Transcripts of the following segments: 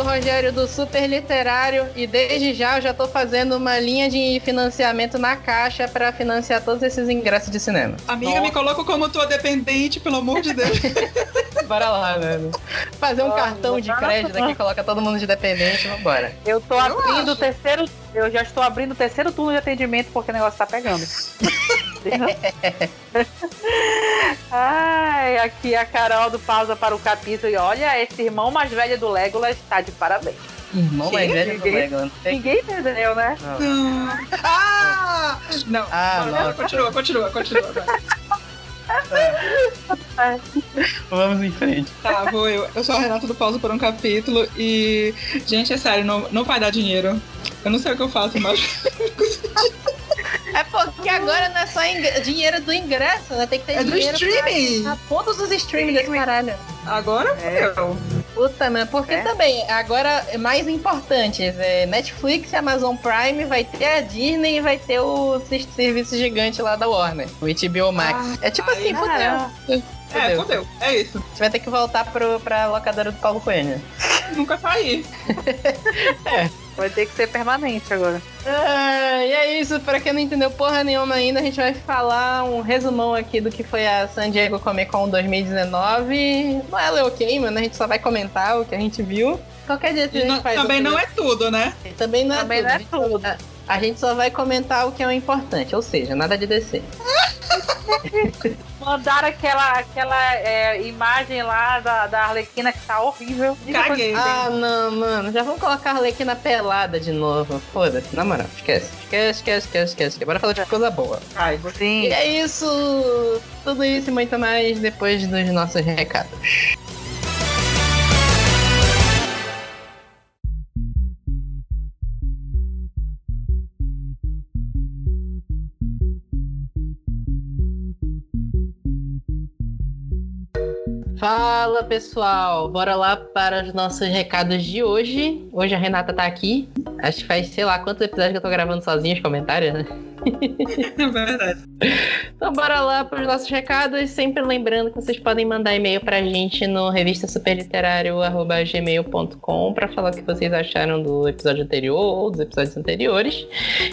sou o Rogério do Super Literário e desde já eu já tô fazendo uma linha de financiamento na caixa para financiar todos esses ingressos de cinema. Amiga, Nossa. me coloca como tua dependente, pelo amor de Deus. Bora lá, velho. Fazer um cartão de crédito aqui, coloca todo mundo de dependente, vambora. Eu tô abrindo o terceiro. Eu já estou abrindo o terceiro turno de atendimento porque o negócio tá pegando. Ai, aqui a Carol do Pausa para o Capítulo. E olha, esse irmão mais velho do Legolas está de parabéns. Irmão mais velho do Legolas. Ninguém entendeu, né? Não. Ah! Não. Ah, Continua, continua, continua. Vamos em frente. Tá, vou eu. Eu sou a Renata do Pausa por um capítulo e. Gente, é sério, não, não vai dar dinheiro. Eu não sei o que eu faço, mas. É porque agora não é só dinheiro do ingresso, né? Tem que ter é dinheiro. É do streaming! Pra todos os streaming desse caralho. Agora é. Puta, mano, porque é. também, agora, mais importantes, é Netflix e Amazon Prime, vai ter a Disney e vai ter o serviço gigante lá da Warner, o HBO Max. Ah, é tipo assim, fudeu. É, fudeu. É isso. A gente vai ter que voltar pro, pra locadora do Paulo Coelho. Nunca saí. é. Vai ter que ser permanente agora. Ah, e é isso, pra quem não entendeu porra nenhuma ainda, a gente vai falar um resumão aqui do que foi a San Diego Comic Con 2019. Não é ok, mano, a gente só vai comentar o que a gente viu. Qualquer dia a gente não, faz. Também não é tudo, né? Também não é também tudo. Não é tudo. A gente só vai comentar o que é o importante, ou seja, nada de descer. Mandaram aquela, aquela é, imagem lá da, da Arlequina que tá horrível. Caguei. Ah, não, mano. Já vamos colocar a Arlequina pelada de novo. Foda-se, na moral. Esquece. Esquece, esquece, esquece, esquece. Bora falar de coisa boa. Ai, sim. E é isso. Tudo isso e muito mais depois dos nossos recados. Fala pessoal, bora lá para os nossos recados de hoje. Hoje a Renata tá aqui. Acho que faz sei lá quantos episódios que eu tô gravando sozinho os comentários, né? É verdade. Então bora lá para os nossos recados. Sempre lembrando que vocês podem mandar e-mail pra gente no revista superliterário.gmail.com para falar o que vocês acharam do episódio anterior ou dos episódios anteriores.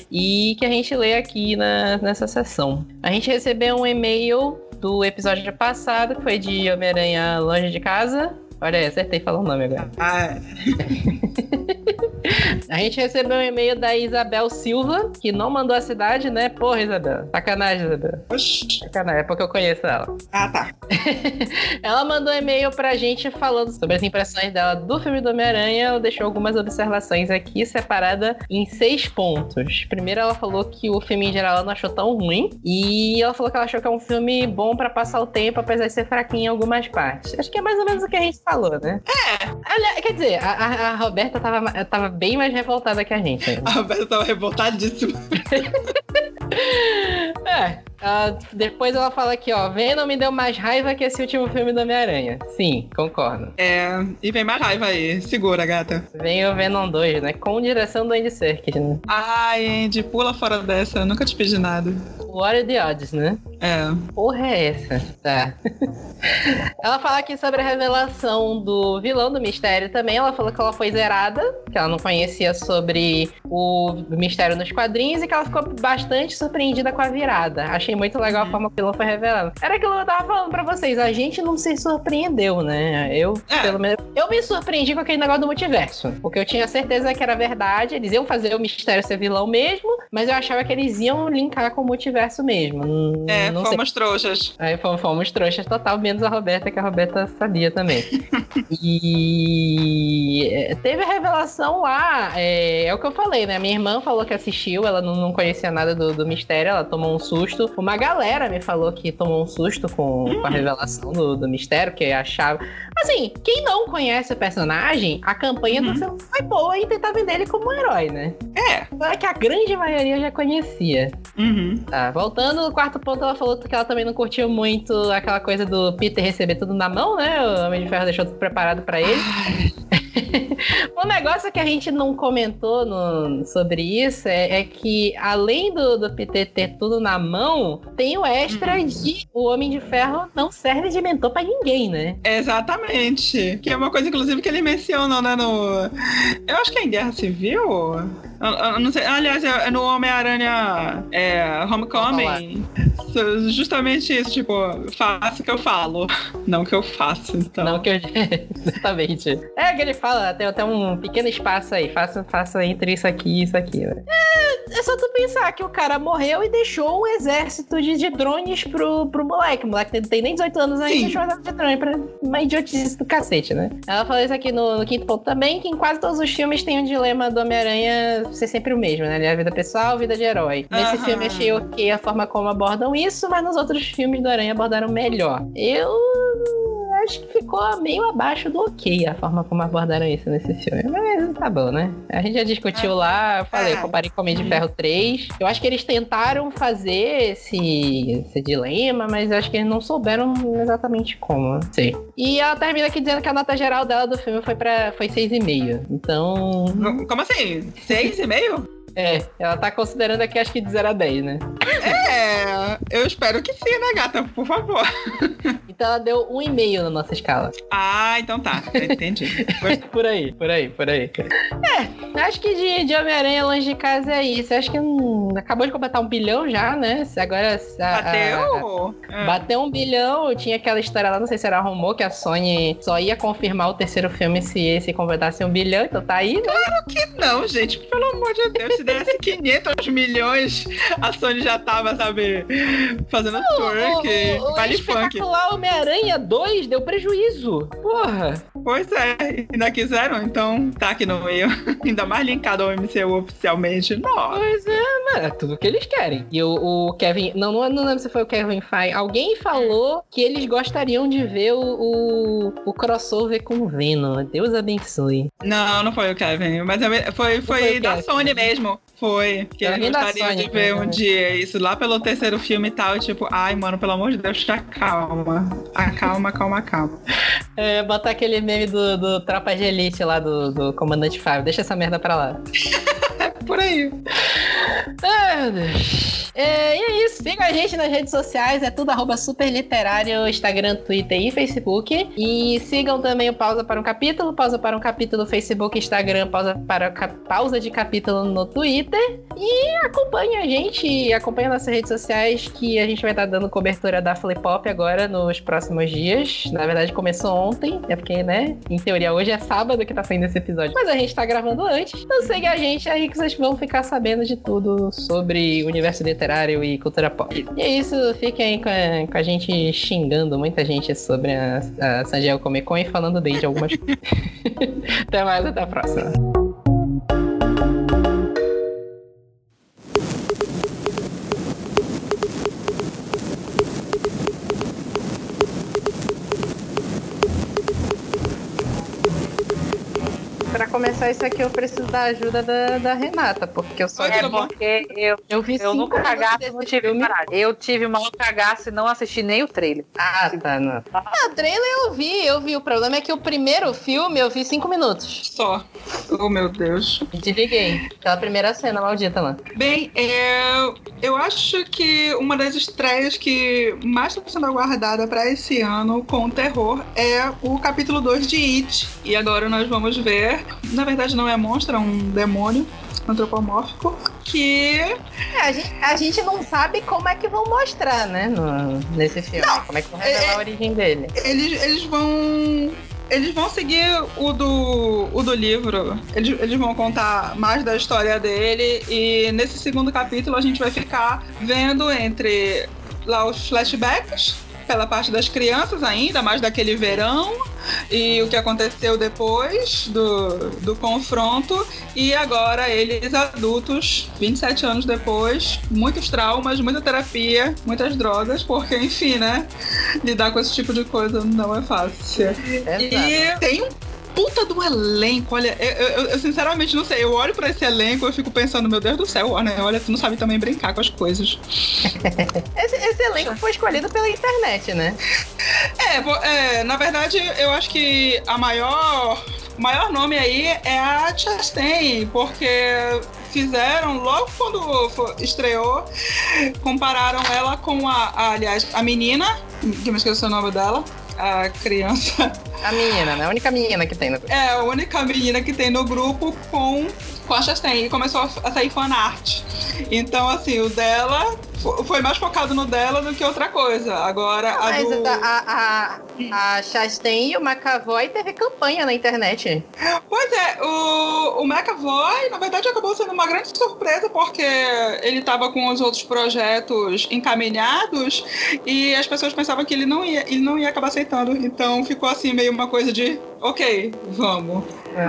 E que a gente lê aqui na, nessa sessão. A gente recebeu um e-mail do episódio passado, que foi de Homem-Aranha Longe de Casa. Olha aí, acertei falar o nome agora. Ah. A gente recebeu um e-mail da Isabel Silva, que não mandou a cidade, né? Porra, Isabel. Sacanagem, Isabel. Oxi. Sacanagem, é porque eu conheço ela. Ah, tá. ela mandou um e-mail pra gente falando sobre as impressões dela do filme do Homem-Aranha. Ela deixou algumas observações aqui, separada em seis pontos. Primeiro, ela falou que o filme em geral ela não achou tão ruim. E ela falou que ela achou que é um filme bom para passar o tempo, apesar de ser fraquinho em algumas partes. Acho que é mais ou menos o que a gente falou, né? É. Quer dizer, a, a, a Roberta tava, tava bem mais revoltada que a gente. A Roberta tava revoltadíssima. é, Uh, depois ela fala aqui, ó. Venom me deu mais raiva que esse último filme do Homem-Aranha. Sim, concordo. É, e vem mais raiva aí. Segura, gata. Vem o Venom 2, né? Com direção do Andy Serkis, né? Ai, Andy, pula fora dessa. Eu nunca te pedi nada. What are the odds, né? É. Porra é essa? Tá. ela fala aqui sobre a revelação do vilão do mistério também. Ela falou que ela foi zerada, que ela não conhecia sobre o mistério nos quadrinhos e que ela ficou bastante surpreendida com a virada. Achei muito legal a forma que o foi revelado. Era aquilo que eu tava falando pra vocês. A gente não se surpreendeu, né? Eu, é. pelo menos, eu me surpreendi com aquele negócio do multiverso. Porque eu tinha certeza que era verdade. Eles iam fazer o mistério ser vilão mesmo, mas eu achava que eles iam linkar com o multiverso mesmo. É, não fomos sei. trouxas. Aí fomos, fomos trouxas total, menos a Roberta, que a Roberta sabia também. e é, teve a revelação lá. É, é, o que eu falei, né? Minha irmã falou que assistiu, ela não, não conhecia nada do, do mistério, ela tomou um susto. Uma galera me falou que tomou um susto com, com a revelação do, do mistério, que achava. Assim, quem não conhece o personagem, a campanha uhum. do filme foi boa e tentar vender ele como um herói, né? É. É que a grande maioria já conhecia. Uhum. Tá, voltando no quarto ponto, ela falou que ela também não curtiu muito aquela coisa do Peter receber tudo na mão, né? O Homem de Ferro deixou tudo preparado para ele. um negócio que a gente não comentou no, sobre isso é, é, que, além do, do Peter ter tudo na mão, tem o extra hum. de o Homem de Ferro não serve de mentor pra ninguém, né? Exatamente. Que é uma coisa, inclusive, que ele menciona, né? No... Eu acho que é em Guerra Civil. Eu, eu não sei. Aliás, é, é no Homem-Aranha é, Homecoming. Justamente isso, tipo, faça o que eu falo, não o que eu faço. Então. Não que eu. Exatamente. É que ele fala, tem até um pequeno espaço aí, faça, faça entre isso aqui e isso aqui. Né? É, é só tu pensar que o cara morreu e deixou um exército de, de drones pro, pro moleque. O moleque não tem nem 18 anos ainda, deixou um exército de drone pra uma idiotice do cacete, né? Ela falou isso aqui no, no, quinto ponto também, que em quase todos os filmes tem um dilema do Homem-Aranha ser sempre o mesmo, né? A vida pessoal, vida de herói. Nesse -huh. filme achei ok a forma como abordam isso, mas nos outros filmes do Aranha abordaram melhor. Eu acho que ficou meio abaixo do ok a forma como abordaram isso nesse filme. Mas tá bom, né? A gente já discutiu lá, eu falei, eu comparei com Homem de Ferro 3. Eu acho que eles tentaram fazer esse, esse dilema, mas eu acho que eles não souberam exatamente como. Sim. E ela termina aqui dizendo que a nota geral dela do filme foi para foi 6,5. Então. Como assim? 6,5? É, ela tá considerando aqui acho que de 0 a 10, né? É, eu espero que sim, né, gata? Por favor. Então ela deu um e meio na nossa escala. Ah, então tá. Entendi. por aí, por aí, por aí. É, acho que de, de Homem-Aranha longe de casa é isso. Acho que hum, acabou de completar um bilhão já, né? Agora. A, bateu? A, a, bateu um bilhão. Tinha aquela história lá, não sei se era rumor, que a Sony só ia confirmar o terceiro filme se esse completasse um bilhão. Então tá aí, né? Claro que não, gente. Pelo amor de Deus. Se desse 500 milhões, a Sony já tava, sabe, fazendo twerk, baile funk. O Homem-Aranha 2 deu prejuízo. Porra. Pois é, ainda quiseram, então tá aqui no meio. ainda mais linkado ao MCU oficialmente. Nossa. Pois é, mano, é tudo que eles querem. E o, o Kevin, não, não, não lembro se foi o Kevin Feige, alguém falou que eles gostariam de ver o, o, o crossover com o Venom. Deus abençoe. Não, não foi o Kevin, mas é foi, foi, foi da Sony mesmo. Foi. Que eles gostariam de ver um dia isso lá pelo terceiro filme e tal. Tipo, ai, mano, pelo amor de Deus, te acalma. Acalma, calma, calma. É, botar aquele meme do, do Tropa de Elite lá do, do Comandante Fábio. Deixa essa merda pra lá. Por aí. Ai, meu Deus. É, e é isso. Siga a gente nas redes sociais, é tudo arroba superliterário, Instagram, Twitter e Facebook. E sigam também o Pausa para um Capítulo, Pausa para um Capítulo Facebook, Instagram, Pausa para Pausa de Capítulo no Twitter. E acompanhe a gente, acompanhe nossas redes sociais que a gente vai estar dando cobertura da Flip Pop agora nos próximos dias. Na verdade, começou ontem, é porque, né, em teoria hoje é sábado que tá saindo esse episódio. Mas a gente tá gravando antes. Então siga a gente aí que vocês vão ficar sabendo de tudo sobre universo literário e cultura pop. E é isso, fiquem aí com a, com a gente xingando muita gente sobre a, a San Diego Comic Con e falando bem de algumas coisas. até mais, até a próxima. Começar isso aqui, eu preciso da ajuda da, da Renata, porque eu só. É porque eu, eu, vi eu nunca cagaço não tive filme. Eu tive o maior cagaço e não assisti nem o trailer. Ah, tá. Não. Ah, o trailer eu vi, eu vi. O problema é que o primeiro filme eu vi cinco minutos. Só. Oh, meu Deus. Desliguei. Aquela primeira cena maldita lá. Bem, é, eu acho que uma das estreias que mais está sendo aguardada para esse ano com terror é o capítulo 2 de It. E agora nós vamos ver na verdade não é monstro, é um demônio antropomórfico que é, a, gente, a gente não sabe como é que vão mostrar, né, no, nesse filme. Não, como é que vão revelar é, a origem dele. Eles, eles vão eles vão seguir o do, o do livro. Eles, eles vão contar mais da história dele. E nesse segundo capítulo a gente vai ficar vendo entre lá os flashbacks pela parte das crianças ainda, mais daquele verão, e o que aconteceu depois do, do confronto, e agora eles adultos, 27 anos depois, muitos traumas, muita terapia, muitas drogas, porque, enfim, né? Lidar com esse tipo de coisa não é fácil. É e tem um puta do elenco. Olha, eu, eu, eu, sinceramente não sei. Eu olho pra esse elenco e fico pensando, meu Deus do céu, olha, olha, tu não sabe também brincar com as coisas. esse, esse, elenco foi escolhido pela internet, né? É, é, na verdade, eu acho que a maior o maior nome aí é a Chastain, porque fizeram logo quando estreou, compararam ela com a, a aliás, a menina, que me esqueci o nome dela, a criança. A menina, né? A única menina que tem no grupo. É, a única menina que tem no grupo com, com a Chastain. E começou a sair fanart. Então, assim, o dela foi mais focado no dela do que outra coisa. Agora, a Mas do... a, a, a Chastain e o McAvoy teve campanha na internet. Pois é, o, o McAvoy, na verdade, acabou sendo uma grande surpresa porque ele estava com os outros projetos encaminhados e as pessoas pensavam que ele não ia, ele não ia acabar aceitando. Então ficou assim meio uma coisa de, ok, vamos. É.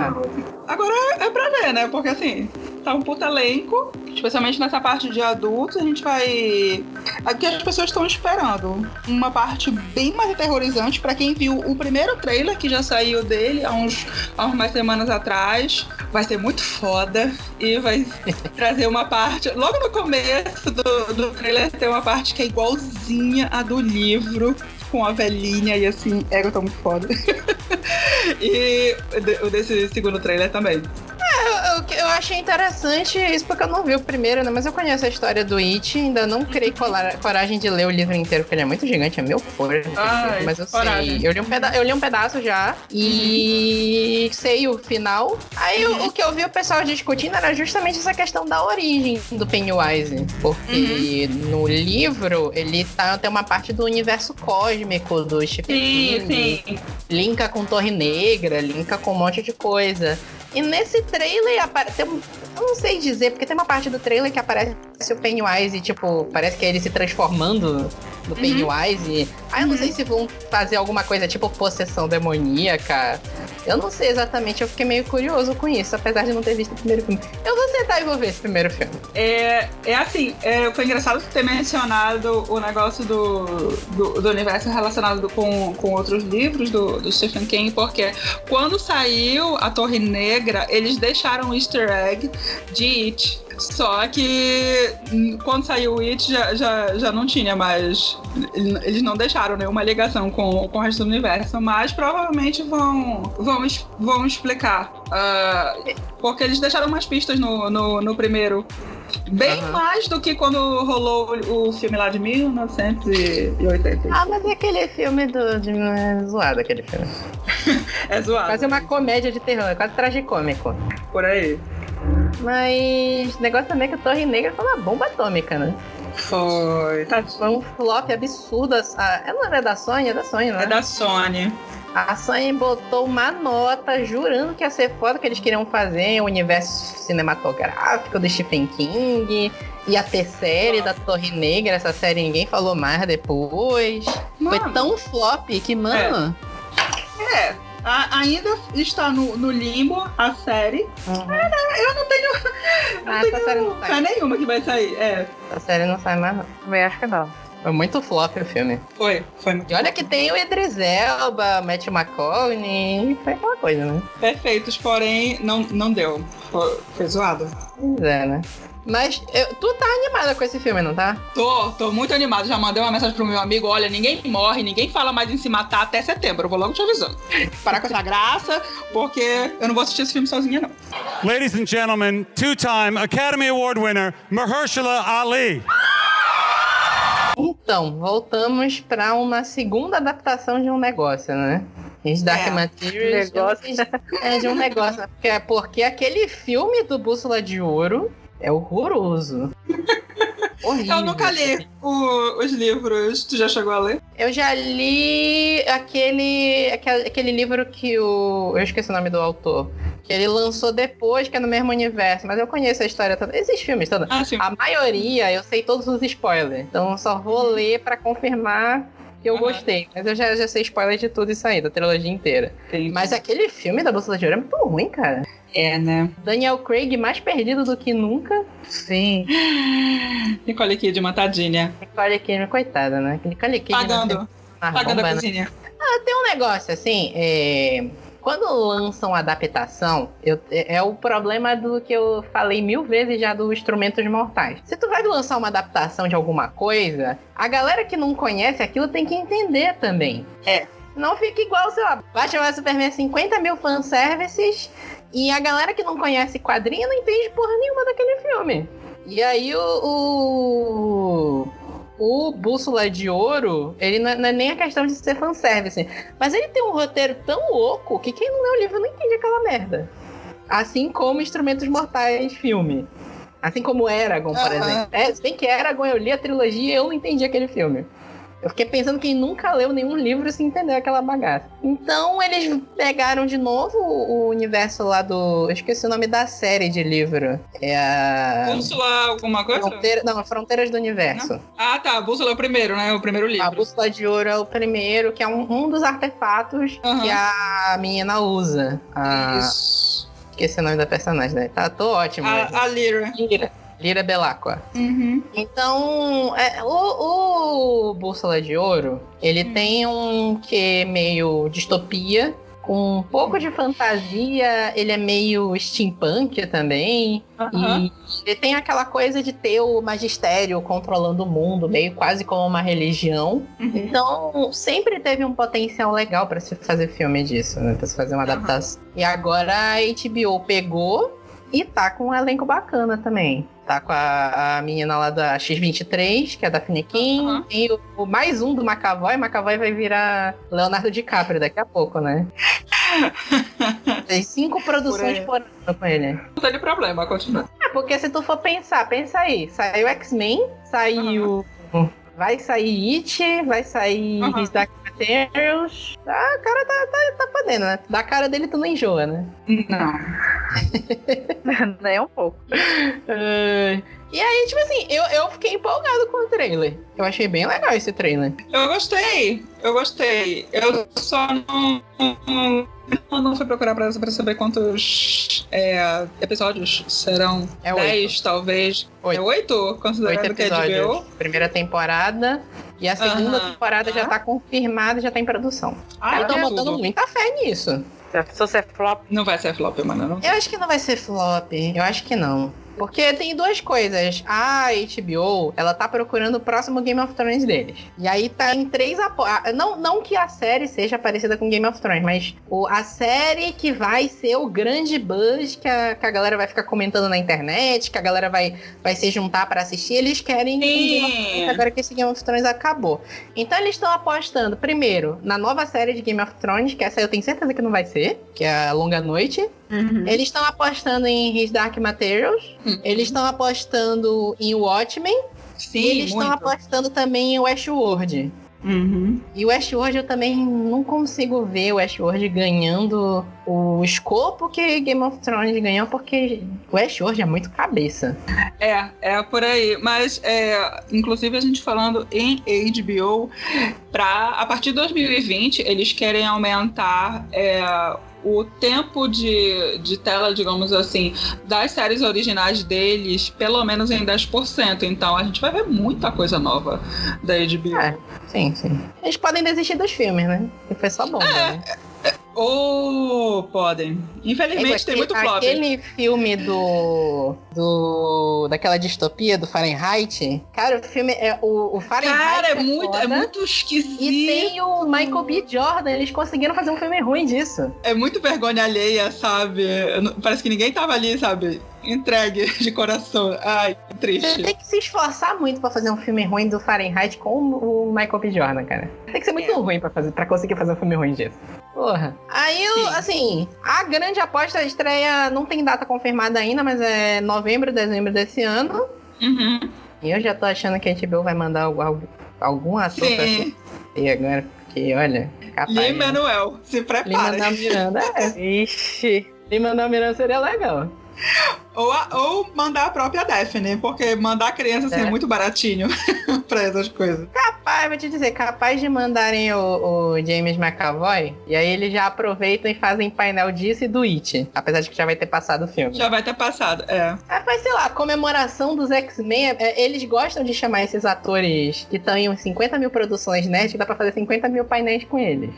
Agora é pra ver, né? Porque assim, tá um puto elenco, especialmente nessa parte de adultos, a gente vai. Aqui as pessoas estão esperando uma parte bem mais aterrorizante para quem viu o primeiro trailer que já saiu dele há uns, há umas semanas atrás. Vai ser muito foda e vai trazer uma parte. Logo no começo do, do trailer tem uma parte que é igualzinha a do livro com a velhinha e assim, ego tá muito foda. e o desse segundo trailer também. É, eu, eu, achei interessante isso porque eu não vi o primeiro, né? Mas eu conheço a história do It, ainda não criei coragem de ler o livro inteiro, porque ele é muito gigante, é meu fora. Mas eu sei. Eu li, um eu li um pedaço já e sei o final. Aí uhum. o, o, que eu vi o pessoal discutindo era justamente essa questão da origem do Pennywise. Porque uhum. no livro ele tá, tem uma parte do universo cósmico do Stephen sim. Sim. Linka com Torre Negra, linka com um monte de coisa. E nesse trailer aparece. Eu não sei dizer, porque tem uma parte do trailer que aparece o Pennywise e, tipo, parece que é ele se transformando no uhum. Pennywise. Ah, eu não uhum. sei se vão fazer alguma coisa tipo possessão demoníaca. Eu não sei exatamente, eu fiquei meio curioso com isso, apesar de não ter visto o primeiro filme. Eu vou sentar e vou ver esse primeiro filme. É, é assim, é, foi engraçado ter mencionado o negócio do, do, do universo relacionado com, com outros livros do, do Stephen King, porque quando saiu A Torre Negra, eles deixaram um easter egg de It. Só que quando saiu o It já, já, já não tinha mais. Eles não deixaram nenhuma ligação com, com o resto do universo, mas provavelmente vão, vão, vão explicar. Uh, porque eles deixaram umas pistas no, no, no primeiro. Bem uhum. mais do que quando rolou o filme lá de 1980. Ah, mas é aquele filme do. De, é zoado aquele filme. é zoado. Quase uma comédia de terror, é quase tragicômico. Por aí. Mas o negócio também é que a Torre Negra foi uma bomba atômica, né? Foi. Tá. Foi um flop absurdo. Ela não é da Sony? É da Sony, né? É da Sony. A Sony botou uma nota jurando que ia ser foda que eles queriam fazer o universo cinematográfico do Stephen King. Ia ter série da Torre Negra, essa série ninguém falou mais depois. Mano. Foi tão flop que, mano. É. é a, ainda está no, no, limbo a série. Uhum. Ah, eu não tenho, não ah, tenho série não sai. nenhuma que vai sair. É. A série não sai mais. Também acho que não. Foi muito flop o filme. Foi, foi muito E olha que tem o Idris Elba, Matt McConaughey, foi aquela coisa, né? Perfeitos, porém não, não deu. Foi, foi zoado. Pois é, né? Mas eu, tu tá animada com esse filme, não tá? Tô, tô muito animado. Já mandei uma mensagem pro meu amigo: olha, ninguém morre, ninguém fala mais em se matar até setembro. Eu vou logo te avisando. Parar com essa graça, porque eu não vou assistir esse filme sozinha, não. Ladies and gentlemen, two-time Academy Award winner Mahershala Ali. Então, voltamos para uma segunda adaptação de um negócio, né? Os Dark é, Materials. Negócio. É de um negócio. Porque, é porque aquele filme do Bússola de Ouro é horroroso. Horrível. Eu nunca li o, os livros. Tu já chegou a ler? Eu já li aquele, aquele, aquele livro que o. Eu esqueci o nome do autor. Que ele lançou depois, que é no mesmo universo. Mas eu conheço a história toda. Esses filmes todos. Ah, a maioria, eu sei todos os spoilers. Então eu só vou ler para confirmar que eu uhum. gostei. Mas eu já, já sei spoiler de tudo isso aí, da trilogia inteira. Entendi. Mas aquele filme da Bolsa de Ouro é muito ruim, cara. É, né? Daniel Craig mais perdido do que nunca. Sim. Nicole Kidman, tadinha. Nicole Kidman, coitada, né? Nicole Kidman... Pagando. Pagando a cozinha. Ah, tem um negócio, assim, é... Quando lançam adaptação, eu, é, é o problema do que eu falei mil vezes já dos Instrumentos Mortais. Se tu vai lançar uma adaptação de alguma coisa, a galera que não conhece aquilo tem que entender também. É. Não fica igual, sei lá, Batman Superman 50 mil fanservices e a galera que não conhece quadrinho não entende porra nenhuma daquele filme. E aí o. O, o Bússola de Ouro, ele não é, não é nem a questão de ser fanservice. Mas ele tem um roteiro tão louco que quem não lê o livro não entende aquela merda. Assim como Instrumentos Mortais filme. Assim como Eragon, por Aham. exemplo. É, se bem que Eragon, eu li a trilogia e eu não entendi aquele filme. Eu fiquei pensando que quem nunca leu nenhum livro se entendeu aquela bagaça. Então eles pegaram de novo o universo lá do. Eu esqueci o nome da série de livro. É a. Bússola alguma coisa? Fronteira... Não, Fronteiras do Universo. Ah, tá. Bússola é o primeiro, né? O primeiro livro. A bússola de ouro é o primeiro, que é um, um dos artefatos Aham. que a menina usa. A... Isso. Esqueci o nome da personagem, né? Tá, tô ótimo. mas- A, a Lyra. Lira. Belacqua. Uhum. Então, é, o, o Bússola de Ouro, ele Hum. tem um que meio distopia, com um pouco de fantasia, ele é meio steampunk também. Aham. E ele tem aquela coisa de ter o magistério controlando o mundo, meio quase como uma religião. Uhum. Então, sempre teve um potencial legal pra se fazer filme disso, né? Pra se fazer uma adaptação. E agora a HBO pegou e tá com um elenco bacana também. Tá com a, a menina lá da X23, que é da Finequim. Tem o, o mais um do McAvoy. McAvoy vai virar Leonardo DiCaprio daqui a pouco, né? Tem cinco produções Por por ano com ele. Não tem problema, continua. É, porque se tu for pensar, pensa aí. Saiu X-Men, saiu. Vai sair It, vai sair. His Dark Materials. Ah, o cara tá, tá, tá podendo, né? Da cara dele tu não enjoa, né? Não. Nem um pouco. Ai. E aí, tipo assim, eu, eu fiquei empolgado com o trailer. Eu achei bem legal esse trailer. Eu gostei. Eu gostei. Eu só não. Eu não fui procurar pra, pra saber quantos é, episódios serão. É Dez, talvez. Oito. É oito? Considerando Oito que é de episódios. HBO? Primeira temporada. E a segunda temporada já tá confirmada, já tá em produção. Ah, eu tô é botando muita fé nisso. Se é flop? Não vai ser flop, mano. Não. Eu acho que não vai ser flop. Eu acho que não. Porque tem duas coisas. A HBO, ela tá procurando o próximo Game of Thrones deles. E aí tá em três apo... ah, não, não que a série seja parecida com Game of Thrones, mas o, a série que vai ser o grande buzz que a, que a galera vai ficar comentando na internet, que a galera vai, vai se juntar pra assistir, eles querem Game of Thrones agora que esse Game of Thrones acabou. Então eles estão apostando, primeiro, na nova série de Game of Thrones, que essa eu tenho certeza que não vai ser, que é a Longa Noite. Uhum. Eles estão apostando em His Dark Materials. Hum. Eles estão apostando em Watchmen. Sim, e eles estão apostando também em Westworld. Uhum. E o Westworld eu também não consigo ver o Westworld ganhando o escopo que Game of Thrones ganhou, porque o Westworld é muito cabeça. É, é por aí. Mas, é, inclusive, a gente falando em HBO, pra, a partir de 2020, eles querem aumentar é, o tempo de, de tela, digamos assim, das séries originais deles, pelo menos em 10%. Então, a gente vai ver muita coisa nova da HBO. É. Sim, sim. Eles podem desistir dos filmes, né? E foi só bom, né? Ou podem. Infelizmente, tem muito flop. Aquele filme do, do. Daquela distopia do Fahrenheit. Cara, o filme é. O, o Fahrenheit. Cara, é muito, é foda. muito esquisito. E tem o Michael B. Jordan, eles conseguiram fazer um filme ruim disso. É muito vergonha alheia, sabe? Parece que ninguém tava ali, sabe? Entregue de coração. Ai, que Você triste. tem que se esforçar muito pra fazer um filme ruim do Fahrenheit com o Michael B. Jordan, cara. Tem que ser muito É. ruim pra, fazer, pra conseguir fazer um filme ruim disso. Porra. Aí, eu, assim, a grande aposta da estreia não tem data confirmada ainda, mas é novembro, dezembro desse ano. Uhum. E eu já tô achando que a HBO vai mandar algu- algu- algum ator pra Sim. assistir agora. Porque, olha, capaz. Lee né? Manuel, se Lima prepare. Miranda, é. Ixi. Lima Miranda seria legal. Ou, a- ou mandar a própria Daphne, porque mandar criança assim, é. É. muito baratinho pra essas coisas. Capaz, vou te dizer, capaz de mandarem o, o James McAvoy, e aí eles já aproveitam e fazem painel disso e do It. Apesar de que já vai ter passado o filme. Já vai ter passado, é. É, mas sei lá, comemoração dos X-Men, é, eles gostam de chamar esses atores que estão em uns 50 mil produções nerd, que dá pra fazer 50 mil painéis com eles.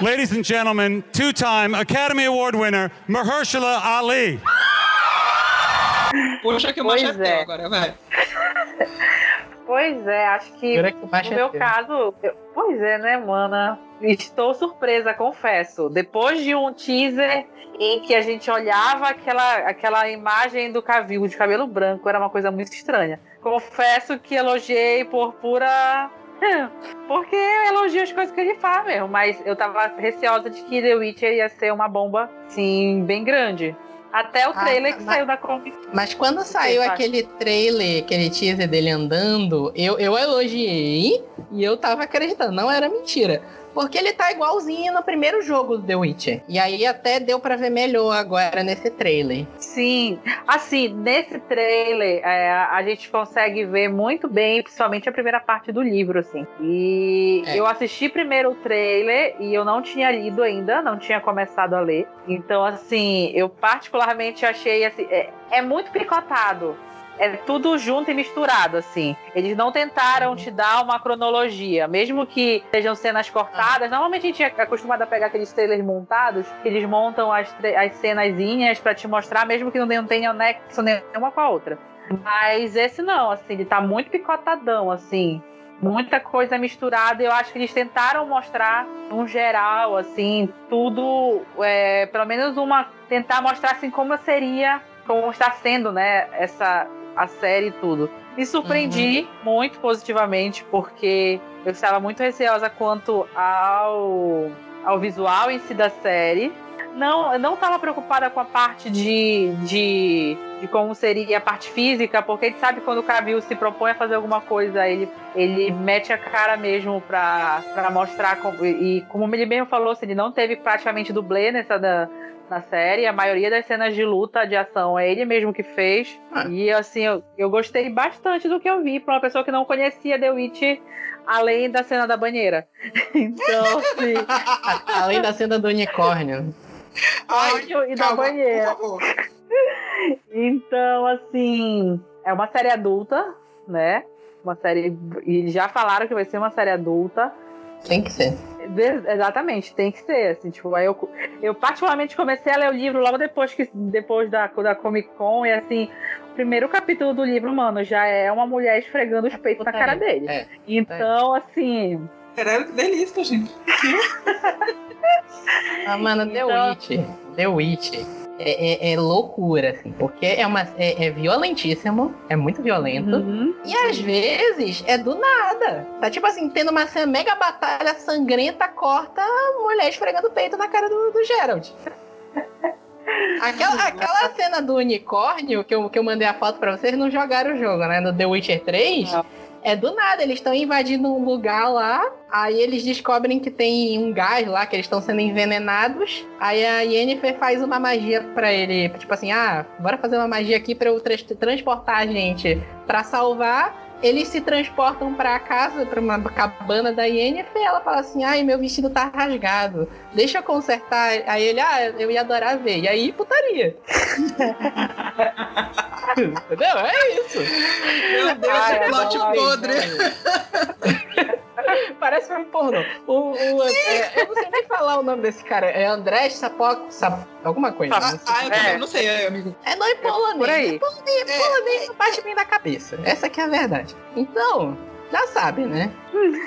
Ladies and gentlemen, two time Academy Award winner, Mahershala Ali. Puxa que o Pois manchete é. agora, vai. Pois é, acho que no é meu teu. caso, eu- pois é, né, mana? Estou surpresa, confesso. Depois de um teaser em que a gente olhava aquela, aquela imagem do Cavil de cabelo branco, era uma coisa muito estranha. Confesso que elogiei por pura. Porque eu elogio as coisas que ele faz mesmo, mas eu tava receosa de que The Witcher ia ser uma bomba, sim, bem grande. Até o Ah, trailer que mas- saiu da Comic Mas quando saiu aquele trailer, aquele teaser dele andando, eu, eu elogiei e eu tava acreditando, não era mentira. Porque ele tá igualzinho no primeiro jogo do The Witcher. E aí até deu pra ver melhor agora nesse trailer. Sim, assim, nesse trailer é, a gente consegue ver muito bem, principalmente a primeira parte do livro, assim. E É. eu assisti primeiro o trailer e eu não tinha lido ainda, não tinha começado a ler. Então, assim, eu particularmente achei assim, é, é muito picotado. É tudo junto e misturado, assim. Eles não tentaram te dar uma cronologia, mesmo que sejam cenas cortadas. Normalmente a gente é acostumado a pegar aqueles trailers montados, que eles montam as, as cenazinhas pra te mostrar, mesmo que não tenha nexo nenhuma com a outra. Mas esse não, assim, ele tá muito picotadão, assim. Muita coisa misturada. Eu acho que eles tentaram mostrar, um geral, assim, tudo. é, pelo menos uma. Tentar mostrar, assim, como seria, como está sendo, né, essa. A série e tudo. Me surpreendi muito positivamente, porque eu estava muito receosa quanto ao, ao visual em si da série. Não, não estava preocupada com a parte de, de, de como seria a parte física, porque a gente sabe quando o Cavill se propõe a fazer alguma coisa, ele, ele mete a cara mesmo pra mostrar. como- e como ele mesmo falou, assim, ele não teve praticamente dublê nessa da, na série. A maioria das cenas de luta, de ação, é ele mesmo que fez. Ah. E assim, eu, eu gostei bastante do que eu vi pra uma pessoa que não conhecia The Witch além da cena da banheira. Então, assim, Além da cena do unicórnio. Ai, e da calma, banheira. por favor. Então, assim, é uma série adulta, né? Uma série. E já falaram que vai ser uma série adulta. Tem que ser. Exatamente, tem que ser. Assim, tipo, aí eu, eu particularmente comecei a ler o livro logo depois, que, depois da, da Comic Con, e assim, o primeiro capítulo do livro, mano, já é uma mulher esfregando os peitos na cara dele. É. Então, assim. Caralho, que delícia, gente. Ah, mano, The Então- Witch. The Witch. É, é- é loucura, assim, porque é, uma, é, é violentíssimo, é muito violento. uhum. E às vezes é do nada. Tá tipo assim, tendo uma cena mega batalha sangrenta, corta mulher esfregando o peito na cara do, do Gerald. Aquela, aquela cena do unicórnio que eu, que eu mandei a foto pra vocês, não jogaram o jogo, né? No The Witcher 3. Não. É do nada, eles estão invadindo um lugar lá, aí eles descobrem que tem um gás lá, que eles estão sendo envenenados. Aí a Yennefer faz uma magia pra ele, tipo assim, ah, bora fazer uma magia aqui pra eu trans- transportar a gente pra salvar. Eles se transportam pra casa, pra uma cabana da Yennefer, e ela fala assim, ai, meu vestido tá rasgado, deixa eu consertar. Aí ele, ah, eu ia adorar ver. E aí, putaria. Entendeu? É isso. Meu Deus, Ai, que plot adoro. podre. Parece um pornô. O, o- é, eu não sei nem falar o nome desse cara. É André Sapok. Sap, alguma coisa. Ah, não sei. ah, eu também É. não sei, é, amigo. É nome polonês. por aí. É polonês, É. polonês não bate bem na cabeça. Essa que é a verdade. Então, já sabe, né?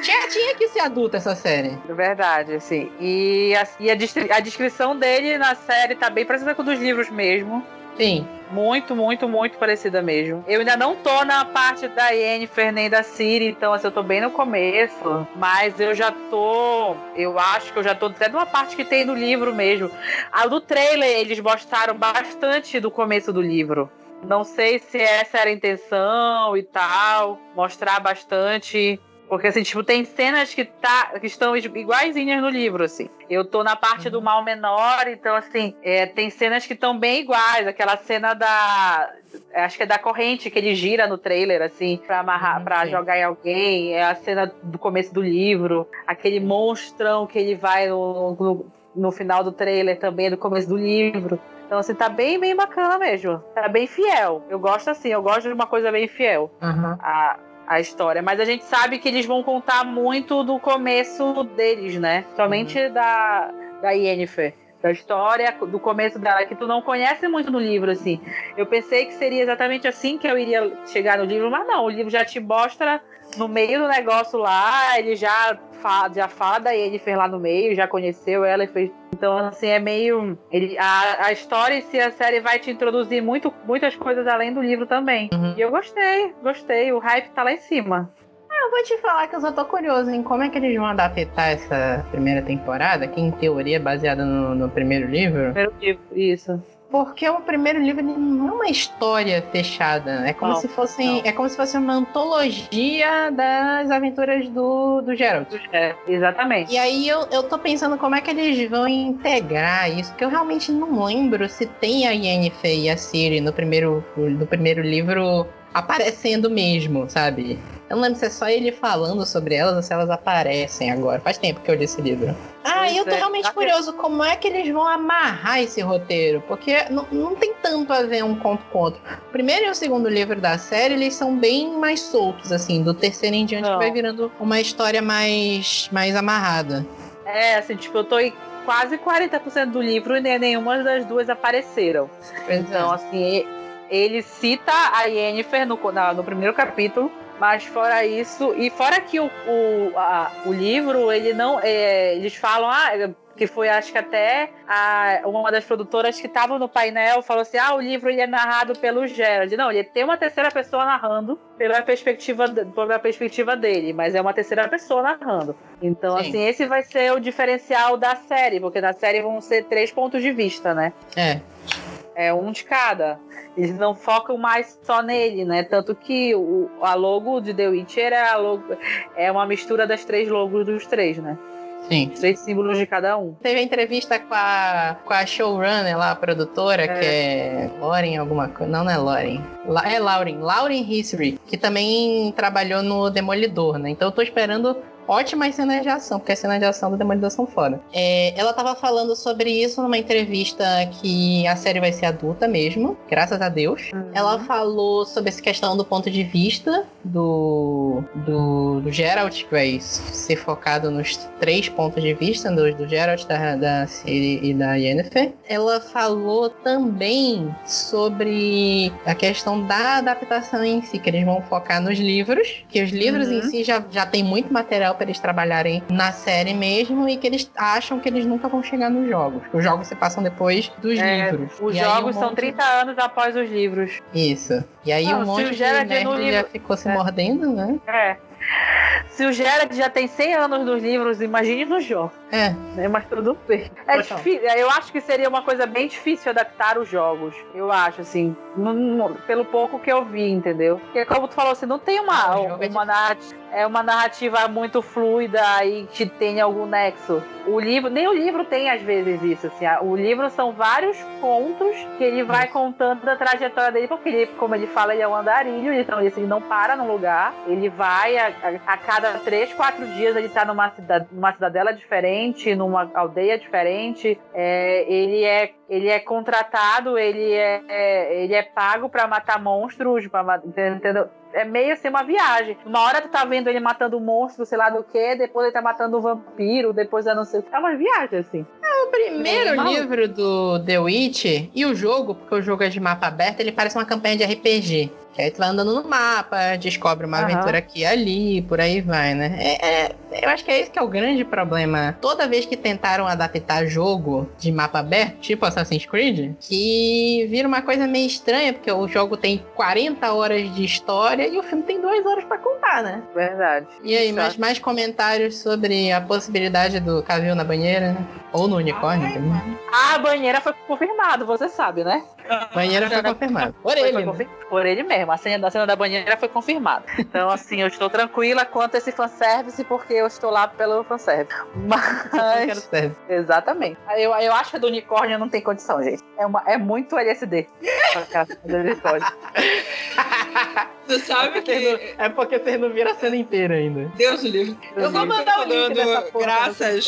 Tinha, tinha que ser adulta essa série. É Verdade, assim. E, a, e a, a descrição dele na série tá bem parecida com dos livros mesmo. Sim. Muito, muito, muito parecida mesmo. Eu ainda não tô na parte da Yennefer nem da Ciri, então assim, eu tô bem no começo. Mas eu já tô. Eu acho que eu já tô até numa parte que tem no livro mesmo. A do trailer, eles mostraram bastante do começo do livro. Não sei se essa era a intenção e tal. Mostrar bastante. Porque, assim, tipo, tem cenas que, tá, que estão iguaizinhas no livro, assim. Eu tô na parte do mal menor, então, assim, é, tem cenas que estão bem iguais. Aquela cena da. Acho que é da corrente que ele gira no trailer, assim, pra amarrar, Uhum, pra sim. jogar em alguém. É a cena do começo do livro. Aquele monstrão que ele vai no, no, no final do trailer também, do começo do livro. Então, assim, tá bem, bem bacana mesmo. Tá bem fiel. Eu gosto assim, eu gosto de uma coisa bem fiel Aham. a, a história. Mas a gente sabe que eles vão contar muito do começo deles, né? Somente da, da Yennefer. da história, do começo dela, que tu não conhece muito no livro, assim. Eu pensei que seria exatamente assim que eu iria chegar no livro, mas não, o livro já te mostra no meio do negócio lá, ele já fala, já fala da Yennefer lá no meio, já conheceu ela e fez. Então, assim, é meio. Ele, a, a história em si, a série vai te introduzir muito, muitas coisas além do livro também. Uhum. E eu gostei, gostei. O hype tá lá em cima. Eu vou te falar que eu só tô curioso em como é que eles vão adaptar essa primeira temporada, que em teoria é baseada no, no primeiro livro. Primeiro livro, isso. Porque o primeiro livro não é uma história fechada. É como Não, se fossem. não. É como se fosse uma antologia das aventuras do, do Geralt. É, exatamente. E aí eu, eu tô pensando como é que eles vão integrar isso, porque eu realmente não lembro se tem a Yennefer e a Ciri no primeiro, no primeiro livro aparecendo mesmo, sabe? Eu não lembro se é só ele falando sobre elas ou se elas aparecem agora. Faz tempo que eu li esse livro. Ah, Pois eu tô é, realmente tá curioso como é que eles vão amarrar esse roteiro, porque não, não tem tanto a ver um conto com outro. O primeiro e o segundo livro da série, eles são bem mais soltos, assim. Do terceiro em diante vai virando uma história mais, mais amarrada. É, assim, tipo, eu tô em quase 40% do livro e nem- nenhuma das duas apareceram. Então, assim, ele cita a Yennefer no, na- no primeiro capítulo, mas fora isso, e fora que o, o, a- o livro, ele não. é, eles falam, ah, que foi acho que até a- uma das produtoras que estava no painel falou assim: ah, o livro ele é narrado pelo Gerard. Não, ele tem uma terceira pessoa narrando pela perspectiva, pela perspectiva dele, mas é uma terceira pessoa narrando. Então, Sim. assim, esse vai ser o diferencial da série, porque na série vão ser três pontos de vista, né? É. É um de cada. Eles não focam mais só nele, né? Tanto que o, a logo de The Witcher é, a logo, é uma mistura das três logos dos três, né? Sim. Os três símbolos de cada um. Teve a entrevista com a, com a showrunner lá, a produtora, É. que é Lauren alguma coisa. Não, não é Lauren. La- é Lauren. Lauren History, que também trabalhou no Demolidor, né? Então eu tô esperando ótimas cenas de ação, porque as cenas de ação do Demolidor são foda. É, ela tava falando sobre isso numa entrevista que a série vai ser adulta mesmo, graças a Deus. Ela falou sobre essa questão do ponto de vista do, do, do Geralt, que vai ser focado nos três pontos de vista do, do Geralt, da, da Ciri e da Yennefer. Ela falou também sobre a questão da adaptação em si, que eles vão focar nos livros, que os livros em Uhum. si já, já tem muito material para eles trabalharem na série mesmo e que eles acham que eles nunca vão chegar nos jogos. Os jogos se passam depois dos É, livros. Os E jogos um são monte- 30 anos após os livros. isso. E aí Não, um monte o de Gerard nerd no já livro- ficou se É. mordendo, né? É. Se o Gerard já tem 100 anos nos livros, imagine nos jogos. É. né? Mas tudo bem. É difícil. Eu acho que seria uma coisa bem difícil adaptar os jogos. Eu acho, assim, não- não- pelo pouco que eu vi, entendeu? Porque como tu falou assim, não tem uma, é uma, narrativa, é uma narrativa muito fluida e que tenha algum nexo. O livro, nem o livro tem às vezes isso, assim. O livro são vários contos que ele vai contando a trajetória dele, porque ele, como ele fala, ele é um andarilho, então ele, assim, ele não para num lugar. Ele vai a, a- a cada três, quatro dias ele tá numa, cida, numa cidadela diferente, numa aldeia diferente. É, ele é ele é contratado, ele é, é- ele é pago pra matar monstros, pra, entendeu? É meio assim uma viagem. Uma hora tu tá vendo ele matando um monstro, sei lá do que, depois ele tá matando um vampiro, depois é não sei. É uma viagem, assim. O primeiro Normal. livro do The Witch e o jogo, porque o jogo é de mapa aberto, ele parece uma campanha de RPG. Que aí tu vai andando no mapa, descobre uma Aham. aventura aqui e ali, por aí vai, né? É, é- eu acho que é esse que é o grande problema. Toda vez que tentaram adaptar jogo de mapa aberto, tipo Assassin's Creed, que vira uma coisa meio estranha, porque o jogo tem 40 horas de história e o filme tem 2 horas pra contar, né? Verdade. E aí, mais, mais comentários sobre a possibilidade do Cavil na banheira, né? Ou no unicórnio também. A banheira foi confirmado, você sabe, né? Banheira foi confirmado. Por Foi- ele, foi né? confir- Por ele mesmo. A cena, a cena da banheira foi confirmada. Então, assim, eu estou tranquila quanto a esse fanservice, porque eu estou lá pelo fanservice. Mas. Exatamente. Eu, eu acho que a do unicórnio não tem condição, gente. É, uma, é muito LSD. Você sabe que. É porque vocês não viram a cena inteira ainda. Deus do livre. Eu vou mandar o link dessa porra. Graças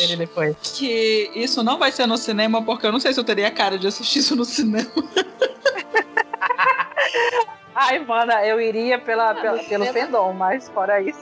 que isso não vai ser no cinema, porque eu não sei se eu teria cara de assistir isso no cinema. Ai, mana, eu iria pela, pela- pelo cinema. fandom, mas fora isso.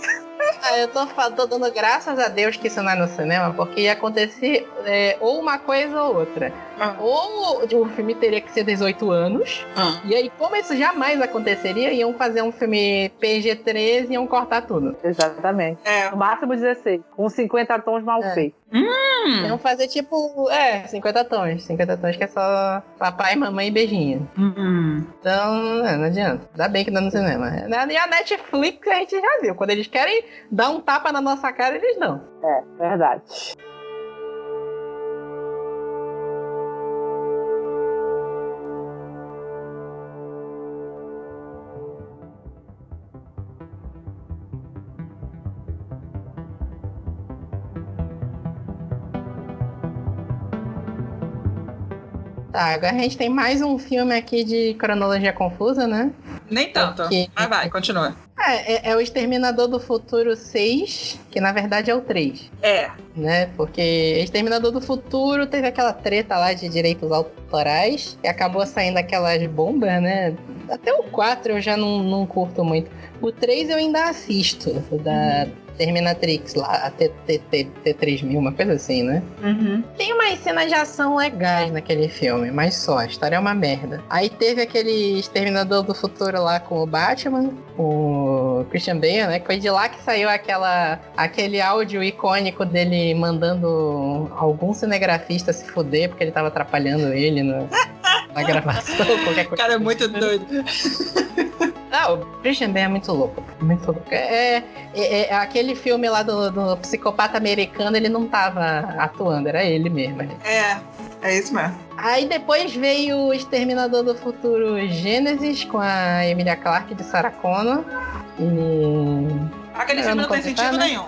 Ah, eu tô, tô dando graças a Deus que isso não é no cinema, porque ia acontecer é, ou uma coisa ou outra. Ah. Ou o filme teria que ser 18 anos, Ah. e aí, como isso jamais aconteceria, iam fazer um filme PG-13 e iam cortar tudo. Exatamente. É. No máximo 16. Com 50 tons mal É. feitos. Hum. Iam fazer tipo, é, 50 tons. 50 tons que é só papai, mamãe e beijinho. Hum. Então, é, não adianta. Ainda bem que dá no cinema. E a Netflix a gente já viu. Quando eles querem dar um tapa na nossa cara, eles dão. É, verdade. Tá, agora a gente tem mais um filme aqui de cronologia confusa, né? Nem tanto. Ok. Mas vai, continua. É, é, é o Exterminador do Futuro 6, que na verdade é o 3, É. né? Porque Exterminador do Futuro teve aquela treta lá de direitos autorais, e acabou saindo aquelas bombas, né? Até o 4 eu já não, não curto muito. O 3 eu ainda assisto, o da Terminatrix lá, a T, T, T, T3000, uma coisa assim, né? Uhum. Tem umas cenas de ação legais naquele filme, mas só, a história é uma merda. Aí teve aquele Exterminador do Futuro lá com o Batman, o Christian Bale, né? Que foi de lá que saiu aquela, aquele áudio icônico dele mandando algum cinegrafista se fuder porque ele tava atrapalhando ele no- na gravação, qualquer O coisa. cara é muito doido. Ah, o Christian Bale é muito louco. Muito louco. É, é- é- aquele filme lá do, do psicopata americano, ele não tava atuando, era ele mesmo. É. É isso mesmo. Aí depois veio o Exterminador do Futuro Gênesis com a Emilia Clarke de Sarah Connor. E Aquele Eu filme não não tem sentido né? nenhum.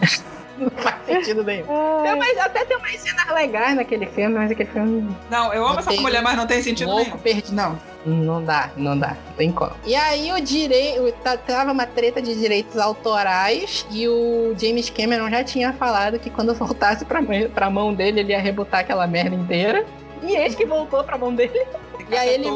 não faz sentido nenhum. Tem mais- até tem umas cenas legais naquele filme, mas aquele filme Não, eu amo Não essa tem mulher, mas não tem sentido louco nenhum. perdido. Não. Não dá, não dá, não tem como. E aí o direito. Tava uma treta de direitos autorais e o James Cameron já tinha falado que quando voltasse pra, pra mão dele, ele ia rebutar aquela merda inteira. E eis que voltou pra mão dele. E aí ele.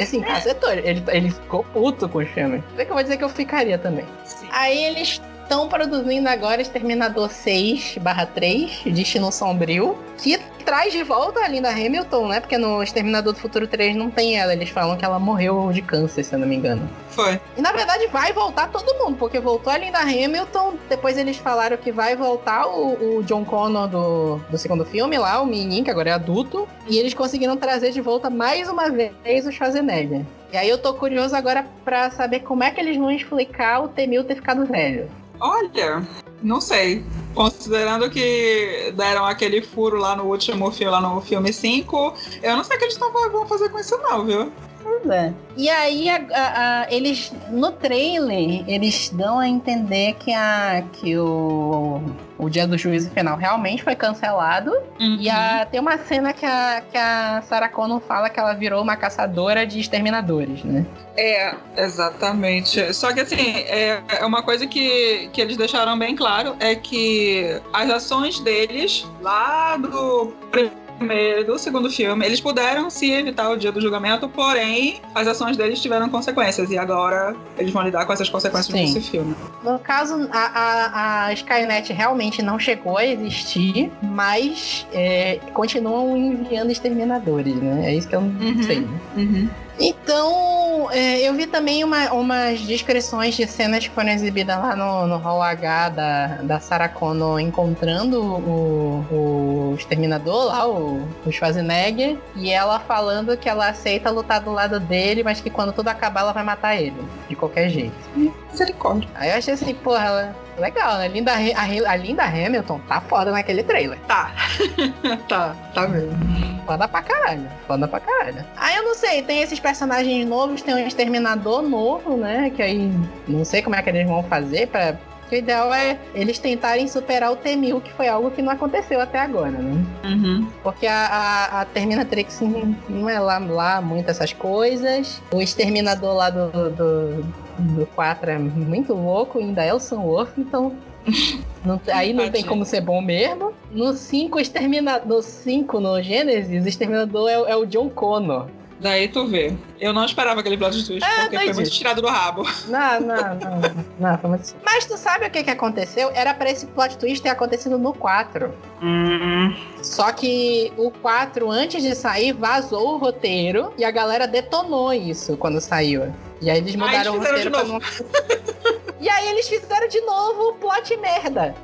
Assim, cacetou. Ele, ele ficou puto com o filme. Sei que eu vou dizer que eu ficaria também. Sim. Aí eles estão produzindo agora Exterminador 6 3, Destino Sombrio, que traz de volta a Linda Hamilton, né? Porque no Exterminador do Futuro 3 não tem ela. Eles falam que ela morreu de câncer, se eu não me engano. Foi. E na verdade vai voltar todo mundo, porque voltou a Linda Hamilton, depois eles falaram que vai voltar o, o John Connor do, do segundo filme lá, o menino, que agora é adulto, e eles conseguiram trazer de volta mais uma vez o Schwarzenegger. E aí eu tô curioso agora pra saber como é que eles vão explicar o T-1000 ter ficado velho. Olha, não sei. Considerando que deram aquele furo lá no último filme, lá no filme 5, eu não sei o que eles tão- vão fazer com isso não, viu? E aí, a- a- a- eles, no trailer, eles dão a entender que, a, que o, o dia do juízo final realmente foi cancelado. E a- tem uma cena que a, que a Sarah Connor fala que ela virou uma caçadora de exterminadores, né? É, exatamente. Só que assim, é, é uma coisa que, que eles deixaram bem claro é que as ações deles lá do primeiro do segundo filme, eles puderam se evitar o dia do julgamento, porém as ações deles tiveram consequências e agora eles vão lidar com essas consequências Sim. nesse filme. No caso, a, a, a Skynet realmente não chegou a existir, mas é, continuam enviando exterminadores, né? É isso que eu não Uhum. sei. né? Então, é, eu vi também uma- umas descrições de cenas que foram exibidas lá no, no Hall H da, da Sarah Connor encontrando o, o exterminador lá, o, o Schwarzenegger, e ela falando que ela aceita lutar do lado dele, mas que quando tudo acabar ela vai matar ele, de qualquer jeito. Misericórdia. Aí eu achei assim, porra, ela- legal, né? Linda, a, Linda Hamilton tá foda naquele trailer. Tá. tá, tá mesmo. Foda pra caralho. Foda pra caralho. Aí eu não sei, tem esses personagens novos, tem um exterminador novo, né? Que aí não sei como é que eles vão fazer pra. que O ideal é eles tentarem superar o T-1000, que foi algo que não aconteceu até agora, né? Uhum. Porque a, a, a Terminatrix não- não é lá, lá muito essas coisas. O exterminador lá do, do, do 4 é muito louco, ainda é o Sunwolf, então. não- aí não tem como ser bom mesmo. No 5, exterminador. No 5, no Gênesis, o exterminador é, o- é o John Connor. Daí tu vê. Eu não esperava aquele plot twist, É, porque foi doidinho. muito tirado do rabo. Não, não, não. não foi muito... Mas tu sabe o que, que aconteceu? Era pra esse plot twist ter acontecido no 4. Hum. Só que o 4, antes de sair, vazou o roteiro e a galera detonou isso quando saiu. E aí eles Aí mudaram eles o roteiro de pra não. E aí eles fizeram de novo o plot merda.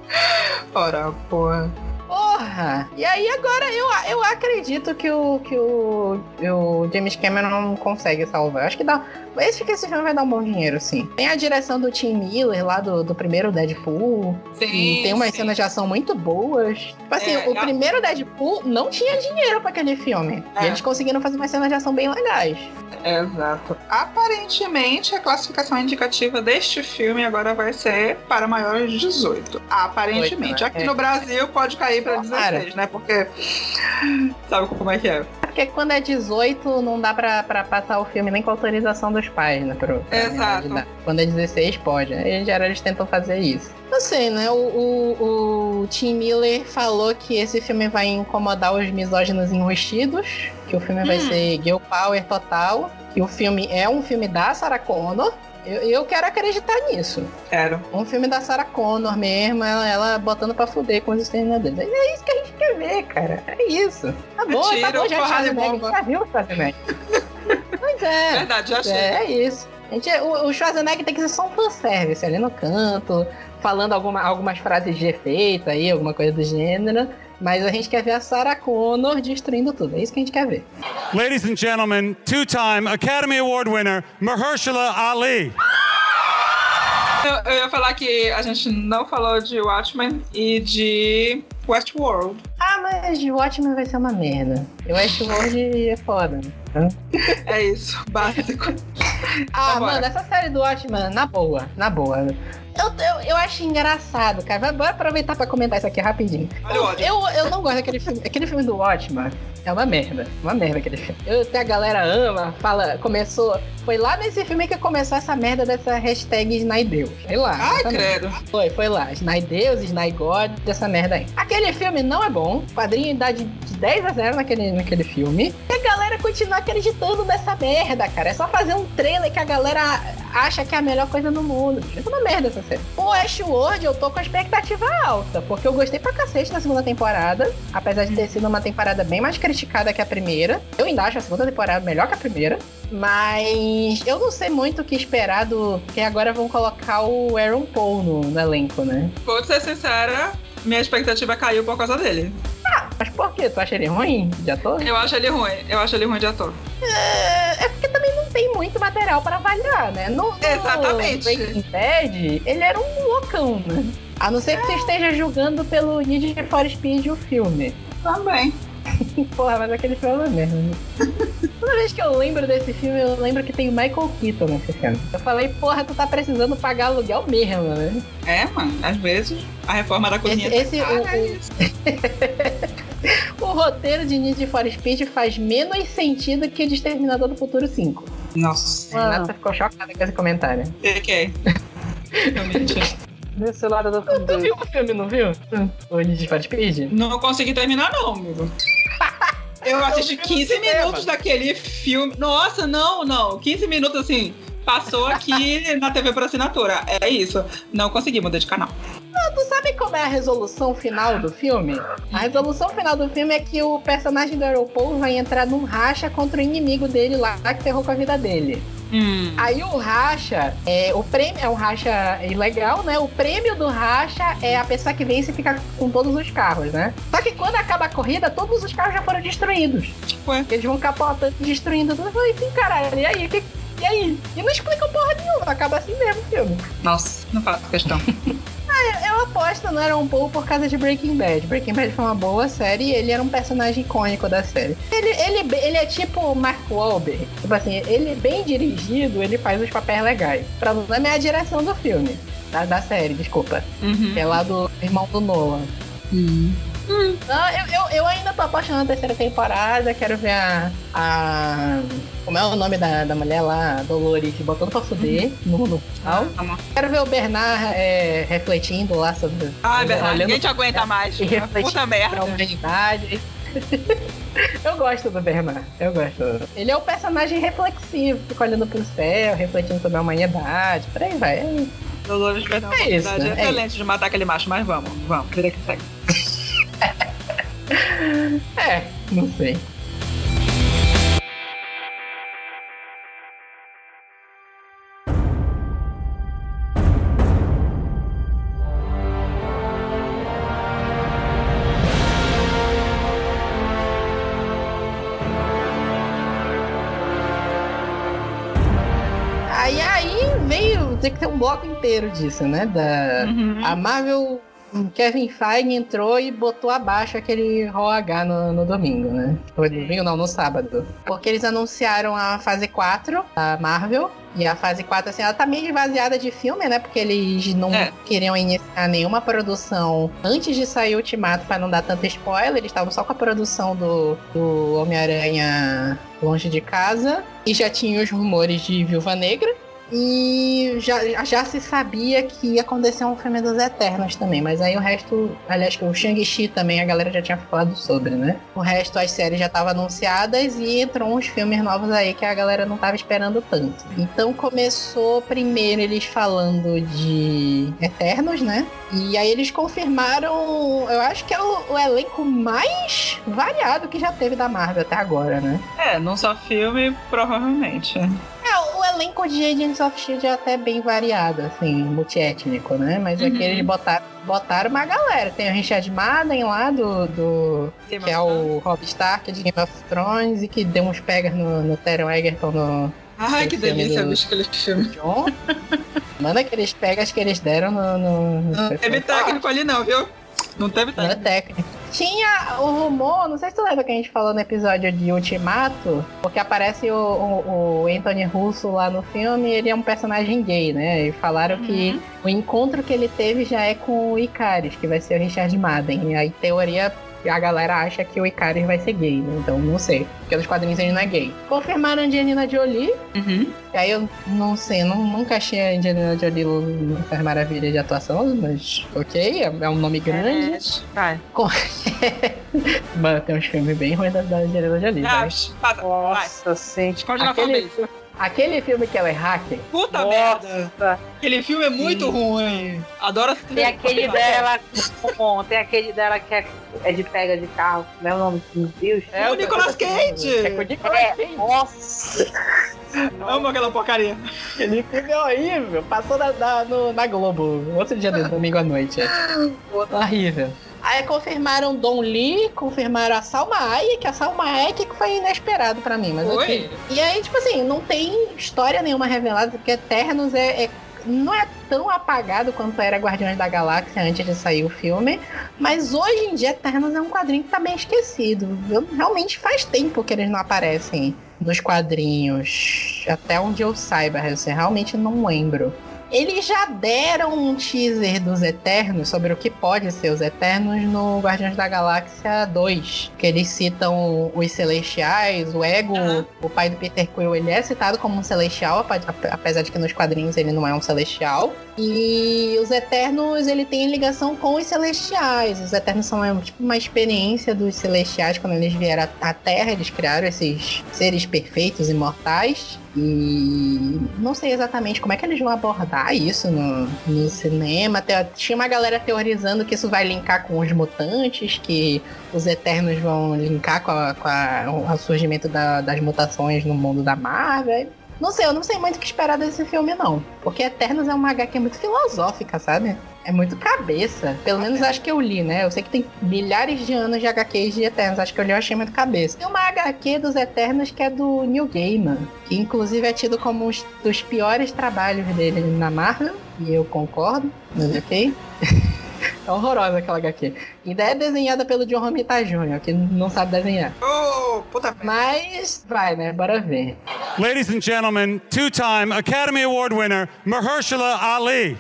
Ora, porra. Porra! E aí agora eu, eu acredito que o, que o, o James Cameron não consegue salvar. Acho que dá. Esse, que esse filme vai dar um bom dinheiro, sim. Tem a direção do Tim Miller lá do, do primeiro Deadpool. Sim. Tem umas sim. cenas de ação muito boas. Tipo assim, É, o já- primeiro Deadpool não tinha dinheiro pra aquele filme. É. E eles conseguiram fazer umas cenas de ação bem legais. Exato. Aparentemente, a classificação indicativa deste filme agora vai ser para maiores de 18. Aparentemente. Oito, né? Aqui É. no Brasil pode cair para Tomara. 16, né? Porque. Sabe como é que é? Porque quando é 18, não dá pra, pra passar o filme nem com autorização dos pais, né? Pro, pra Exato. Quando é 16, pode. Aí em geral eles tentam fazer isso. Não sei, né? O, o, o Tim Miller falou que esse filme vai incomodar os misóginos enrustidos, que o filme vai Hum. ser girl power total, que o filme é um filme da Sarah Connor. Eu, eu quero acreditar nisso. Quero. Um filme da Sarah Connor mesmo, ela, ela botando pra fuder com os exterminadores. É isso que a gente quer ver, cara. É isso. Tá bom, tá bom, já Schwarzenegger. Já viu o Schwarzenegger? pois é. Verdade, já achei. É, é isso. A gente, o, o Schwarzenegger tem que ser só um fanservice ali no canto, falando alguma, algumas frases de efeito aí, alguma coisa do gênero. Mas a gente quer ver a Sarah Connor destruindo tudo. É isso que a gente quer ver. Ladies and gentlemen, two time Academy Award winner, Mahershala Ali. Eu, eu ia falar que a gente não falou de Watchmen e de Westworld. Ah, mas Watchmen vai ser uma merda. Eu acho que World é foda. É isso, básico. Ah, Vambora. mano, essa série do Watchmen, na boa, na boa. Eu, eu, eu acho engraçado, cara. Vai- Bora aproveitar pra comentar isso aqui rapidinho. O ódio. Eu, eu não gosto daquele filme. Aquele filme do Watchmen é uma merda. Uma merda aquele filme. Eu, até a galera ama, fala, começou. Foi lá nesse filme que começou essa merda dessa hashtag Snydeus. Foi lá. Ai, merda. credo. Foi, foi lá. Snydeus, Snygod, essa merda aí. Aquele filme não é bom. O quadrinho dá de, de 10 a 0 naquele, naquele filme. E a galera continua acreditando nessa merda, cara. É só fazer um trailer que a galera acha que é a melhor coisa do mundo. É uma merda essa série. O Westworld eu tô com a expectativa alta, porque eu gostei pra cacete na segunda temporada. Apesar de ter sido uma temporada bem mais criticada que a primeira. Eu ainda acho a segunda temporada melhor que a primeira. Mas eu não sei muito o que esperar do. Porque agora vão colocar o Aaron Paul no, no elenco, né? Vou ser sincera, minha expectativa caiu por causa dele. Mas por quê? Tu acha ele ruim de ator? Eu acho ele ruim, eu acho ele ruim de ator. É, é porque também não tem muito material pra avaliar, né? No, no Exatamente. Breaking Bad, ele era um loucão, né? A não ser que você esteja julgando pelo Need for Speed o filme. Também. Porra, mas aquele filme é uma merda. né? Toda vez que eu lembro desse filme, eu lembro que tem o Michael Keaton nesse filme. Eu falei, porra, tu tá precisando pagar aluguel mesmo, né? É, mano, às vezes a reforma da cozinha. Esse- esse- tá cara, o- é o- isso. O roteiro de Need for Speed faz menos sentido que o de Exterminador do Futuro 5. Nossa. A Renata ficou chocada com esse comentário. Ok. Realmente. Desse lado do Tu viu o filme, não viu? O Need for Speed? Não consegui terminar, não, amigo. Eu assisti vi no 15 cinema. minutos daquele filme. Nossa, não, não. 15 minutos assim. Passou aqui na TV por assinatura. É isso. Não consegui mudar de canal. Tu sabe como é a resolução final do filme? A resolução final do filme é que o personagem do Aeropol vai entrar num racha contra o inimigo dele lá, que ferrou com a vida dele. Hum. Aí o racha, é, o prêmio é um racha ilegal, né? O prêmio do racha é a pessoa que vence e fica com todos os carros, né? Só que quando acaba a corrida, todos os carros já foram destruídos. Ué. Eles vão capotando, destruindo tudo. Eu falei caralho, e aí? Que- e aí? E não explicam porra nenhuma, acaba assim mesmo o filme. Nossa, não faço questão. Eu aposto no Aaron Paul por causa de Breaking Bad. Breaking Bad foi uma boa série e ele era um personagem icônico da série. Ele, ele, ele é tipo Mark Wahlberg. Tipo assim, ele bem dirigido, ele faz os papéis legais. O problema é a direção do filme. Da, da série, desculpa. Uhum. Que é lá do irmão do Nolan. Hum. Não, eu, eu, eu ainda tô apaixonado na terceira temporada. Quero ver a. a como é o nome da, da mulher lá? Dolores, botando pra fuder no, no final. Tá bom. Quero ver o Bernard é, refletindo lá sobre. Ai, Bernardo, olhando ninguém te aguenta mais. e Puta merda. humanidade. Eu gosto do Bernard, eu gosto. Ele é o personagem reflexivo, fica olhando pro céu, refletindo sobre a humanidade, por aí vai. É Dolores vai dar uma É isso, oportunidade é excelente de matar aquele macho, mas vamos, vamos, vida que segue. É, não sei. Aí, aí veio, tem que ter um bloco inteiro disso, né? Da, Uhum. a Marvel, Kevin Feige entrou e botou abaixo aquele Raw H no, no domingo, né? No domingo, não, no sábado. Porque eles anunciaram a fase 4 da Marvel. E a fase 4, assim, ela tá meio esvaziada de filme, né? Porque eles não É. queriam iniciar nenhuma produção antes de sair o Ultimato pra não dar tanto spoiler. Eles estavam só com a produção do, do Homem-Aranha Longe de Casa. E já tinha os rumores de Viúva Negra. E já, já se sabia que ia acontecer um filme dos Eternos também, mas aí o resto, aliás, que o Shang-Chi também a galera já tinha falado sobre, né? O resto, as séries já estavam anunciadas e entrou uns filmes novos aí que a galera não tava esperando tanto. Então começou primeiro eles falando de Eternos, né? E aí eles confirmaram, eu acho que é o, o elenco mais variado que já teve da Marvel até agora, né? É, não só filme, provavelmente. É, o elenco de Agents of Shield é até bem variado, assim, multiétnico, né? Mas aqui Uhum. eles botaram, botaram uma galera. Tem o Richard Madden lá, do, do que é o Rob Stark de Game of Thrones e que deu uns pegas no, no Taron Egerton no Ai, que delícia, do- bicho, aquele filme. John. Manda aqueles pegas que eles deram no. no, Não teve técnico ali não, viu? Não teve Não é técnico. Tinha o rumor, não sei se tu lembra que a gente falou no episódio de Ultimato, porque aparece o, o, o Anthony Russo lá no filme, ele é um personagem gay, né? E falaram que o encontro que ele teve já é com o Icaris, que vai ser o Richard Madden. E aí, teoria, a galera acha que o Icaris vai ser gay, né? Então, não sei. Porque nos quadrinhos ele não é gay. Confirmaram a Angelina Jolie, Uhum. e aí eu não sei, não, nunca achei a Angelina Jolie Faz Maravilha de atuação, mas ok, é, é um nome grande. Vai. Mano, tem uns filmes bem ruins da, da Angelina Jolie. Ah, vai. psh, passa, vai. Nossa, sim. Esconde na Aquele. Aquele filme que ela é hacker, Puta merda. Nossa. Aquele filme é muito Sim. ruim. Adoro essa Tem aquele dela com. Tem aquele dela que é, é de pega de carro. Não é o nome do Deus? É o Nicolas Cage. É o Nicolas É, Cage. nossa. Amo aquela porcaria. Aquele filme é horrível. Passou na, na, no- na Globo, outro dia do domingo à noite. É. horrível. Aí confirmaram Don Lee, confirmaram a Salma Hayek, que a Salma Hayek que foi inesperado pra mim, mas Oi? ok. E aí, tipo assim, não tem história nenhuma revelada, porque Eternos é, é- não é tão apagado quanto era Guardiões da Galáxia antes de sair o filme, mas hoje em dia Eternos é um quadrinho que tá bem esquecido. Eu, realmente faz tempo que eles não aparecem nos quadrinhos, até onde eu saiba, eu realmente não lembro. Eles já deram um teaser dos Eternos sobre o que pode ser os Eternos no Guardiões da Galáxia 2. Que eles citam os Celestiais, o Ego, Aham. o pai do Peter Quill, ele é citado como um Celestial, apesar de que nos quadrinhos ele não é um Celestial. E os Eternos, ele tem ligação com os Celestiais. Os Eternos são é, tipo uma experiência dos Celestiais quando eles vieram à à Terra, eles criaram esses seres perfeitos, imortais. E não sei exatamente como é que eles vão abordar isso no, no cinema. Tinha uma galera teorizando que isso vai linkar com os mutantes, que os Eternos vão linkar com, a- com a- o surgimento da- das mutações no mundo da Marvel. Não sei, eu não sei muito o que esperar desse filme, não. Porque Eternos é uma HQ muito filosófica, sabe? É muito cabeça. Pelo menos acho que eu li, né? Eu sei que tem milhares de anos de HQs de Eternos. Acho que eu li, eu achei muito cabeça. Tem uma HQ dos Eternos que é do Neil Gaiman. Que inclusive é tido como um dos piores trabalhos dele na Marvel. E eu concordo, mas ok. É horrorosa aquela HQ. E daí é desenhada pelo John Romita Jr., que não sabe desenhar. Ô, puta. Mas vai, né? Bora ver. Ladies and gentlemen, two time Academy Award winner, Mahershala Ali.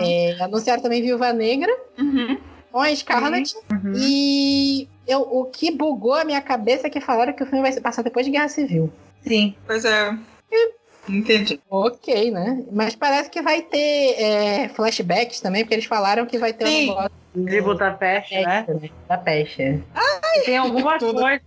É, anunciaram também Viúva Negra Uhum. com a Scarlett. E eu, o que bugou a minha cabeça é que falaram que o filme vai se passar depois de Guerra Civil. Sim. Pois é. Entendi. Ok, né? Mas parece que vai ter é, flashbacks também, porque eles falaram que vai ter Sim. um negócio De Budapeste, né? da peste. E tem alguma tudo. coisa.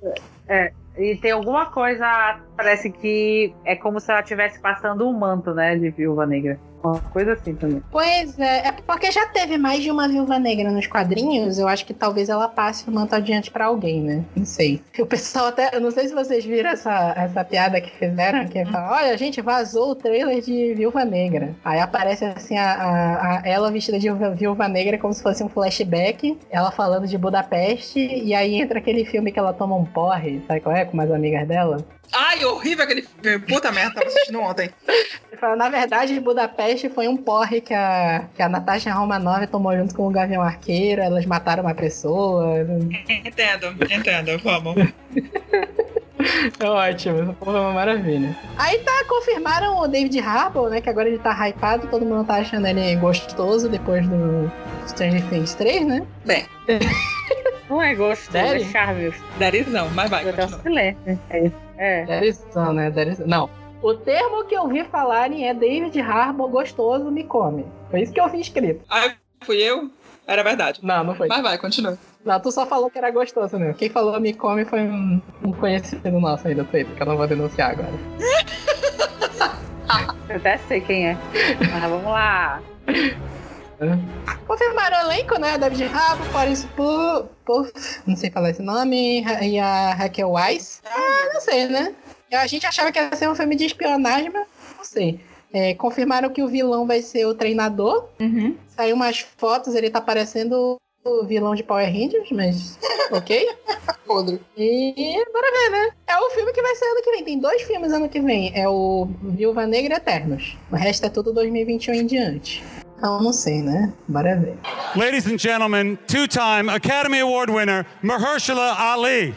É, e tem alguma coisa. Parece que é como se ela estivesse passando um manto, né? De viúva negra. Uma coisa assim também. Pois é, é porque já teve mais de uma viúva negra nos quadrinhos, eu acho que talvez ela passe o manto adiante pra alguém, né? Não sei. O pessoal até, eu não sei se vocês viram essa, essa piada que fizeram, que fala, olha, gente, vazou o trailer de Viúva Negra. Aí aparece assim a, a- a- ela vestida de viúva, viúva negra como se fosse um flashback, ela falando de Budapeste, e aí entra aquele filme que ela toma um porre, sabe qual é? Com umas amigas dela. Ai, horrível aquele filme. Puta merda, tava assistindo ontem. Ele fala, na verdade, Budapeste foi um porre que a, que a Natasha Romanoff tomou junto com o Gavião Arqueiro, elas mataram uma pessoa. Entendo, entendo, vamos. É ótimo, porra é uma maravilha. Aí tá, confirmaram o David Harbour, né, que agora ele tá hypado, todo mundo tá achando ele gostoso depois do Stranger Things 3, né? Bem, Não é gostoso, é charme. Dariz não, mas vai, Eu continua. silêncio. É. é. That is né? That is- Não. O termo que eu vi falarem é David Harbour gostoso me come. Foi isso que eu vi escrito. Ai, fui eu? Era verdade. Não, não foi. Mas vai, continua. Não, tu só falou que era gostoso, né? Quem falou me come foi um, um conhecido nosso aí do Twitter, que eu não vou denunciar agora. Eu até sei quem é. Mas vamos lá. Confirmaram o elenco, né? David Paris Pu- Puff, não sei falar esse nome, e a Raquel Weiss. Ah, não sei, né? A gente achava que ia ser um filme de espionagem, mas não sei. É, confirmaram que o vilão vai ser o treinador. Uhum. Saiu umas fotos, ele tá parecendo o vilão de Power Rangers, mas ok. Podre. E bora ver, né? É o filme que vai ser ano que vem. Tem dois filmes ano que vem. É o Viúva Negra e Eternos. O resto é tudo 2021 em diante. Sei, né? Ladies and gentlemen, two time Academy Award winner, Mahershala Ali.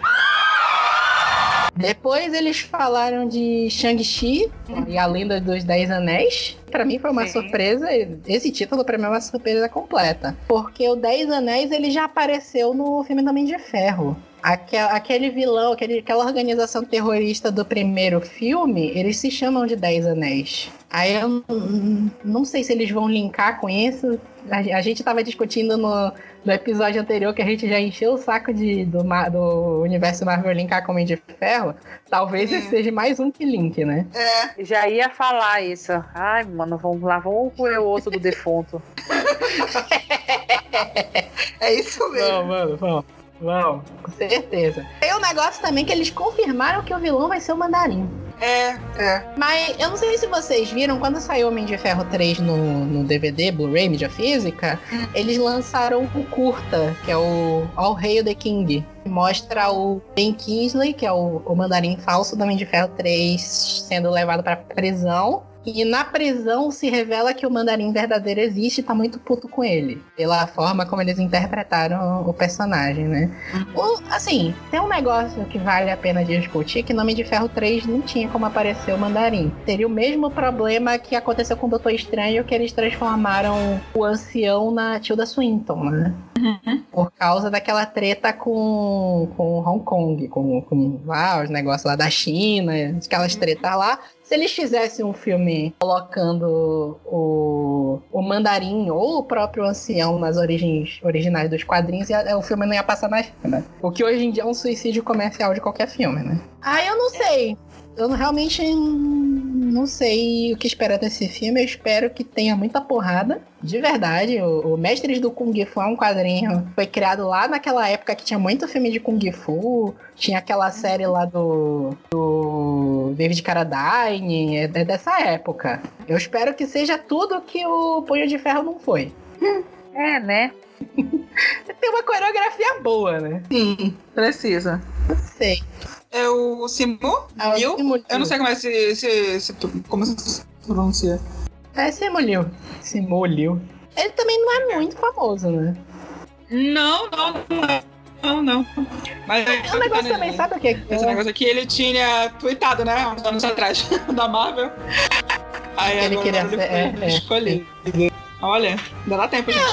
Depois eles falaram de Shang-Chi e a Lenda dos Dez Anéis. Pra mim foi uma Sim. surpresa. Esse título pra mim é uma surpresa completa. Porque o Dez Anéis ele já apareceu no filme do Homem de Ferro. Aque- Aquele vilão, aquele- aquela organização terrorista do primeiro filme, eles se chamam de Dez Anéis. Aí eu não sei se eles vão linkar com isso. A gente tava discutindo no, no episódio anterior que a gente já encheu o saco de, do, do universo Marvel linkar com o Homem de Ferro. Talvez esse seja mais um que link, né? É, Já ia falar isso. Ai, mano, vamos lá, vamos comer o osso do defunto. é isso mesmo. Vamos, vamos, vamos. Vamos, com certeza. Tem um negócio também que eles confirmaram que o vilão vai ser o Mandarim. É, é. Mas eu não sei se vocês viram, quando saiu Homem de Ferro 3 no, no DVD, Blu-ray, mídia física, eles lançaram o curta, que é o All Hail the King. que Mostra o Ben Kingsley, que é o, o mandarim falso do Homem de Ferro 3, sendo levado pra prisão. E na prisão se revela que o mandarim verdadeiro existe e tá muito puto com ele. Pela forma como eles interpretaram o personagem, né? O- assim, tem um negócio que vale a pena discutir, que no Homem de Ferro 3 não tinha como aparecer o mandarim. Teria o mesmo problema que aconteceu com o Doutor Estranho, que eles transformaram o ancião na Tilda Swinton, né? Por causa daquela treta com, com Hong Kong, com, com lá, os negócios lá da China, aquelas tretas lá. Se eles fizessem um filme colocando o, o mandarim ou o próprio ancião nas origens originais dos quadrinhos, ia- o filme não ia passar mais né? O que hoje em dia é um suicídio comercial de qualquer filme, né? Ah, eu não sei. Eu realmente não sei o que esperar desse filme. Eu espero que tenha muita porrada. De verdade, o, o Mestres do Kung Fu é um quadrinho. Foi criado lá naquela época que tinha muito filme de Kung Fu. Tinha aquela série lá do, do David Carradine. É, é dessa época. Eu espero que seja tudo que o Punho de Ferro não foi. É, né? Tem uma coreografia boa, né? Sim, precisa. Não sei. É o Simu? Ah, o Liu? Simu Liu. Eu não sei como é se, se, se como se pronuncia. É Simulio. Simulio. Ele também não é muito famoso, né? Não, não, não é. Não, não. Mas É um negócio também, sabe o que? que Esse é? negócio aqui ele tinha tweetado, né? Uns anos atrás, da Marvel. Aí Ele agora queria ele ser- foi é, é. escolhido. Olha, ainda dá tempo, gente.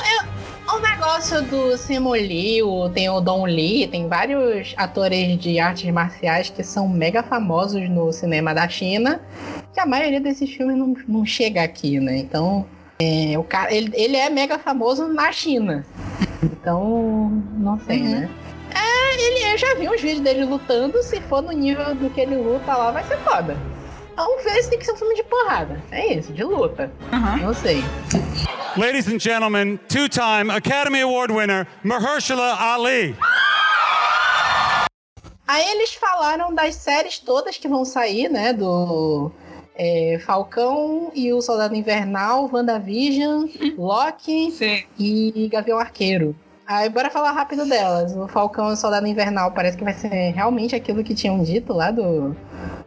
O negócio do Simu Liu, tem o Don Lee, tem vários atores de artes marciais que são mega famosos no cinema da China, que a maioria desses filmes não, não chega aqui, né? Então, é, o cara, ele, ele é mega famoso na China. Então, não sei, Uhum. né? É, ele, eu já vi uns vídeos dele lutando, se for no nível do que ele luta lá, vai ser foda. Ver se tem que ser um filme de porrada. É isso, de luta. Aham. Não sei. Ladies and gentlemen, two time Academy Award winner, Mahershala Ali. Aí eles falaram das séries todas que vão sair, né? Do é, Falcão e o Soldado Invernal, WandaVision, Loki Sim. e Gavião Arqueiro. Aí bora falar rápido delas. O Falcão e o Soldado Invernal parece que vai ser realmente aquilo que tinham dito lá do.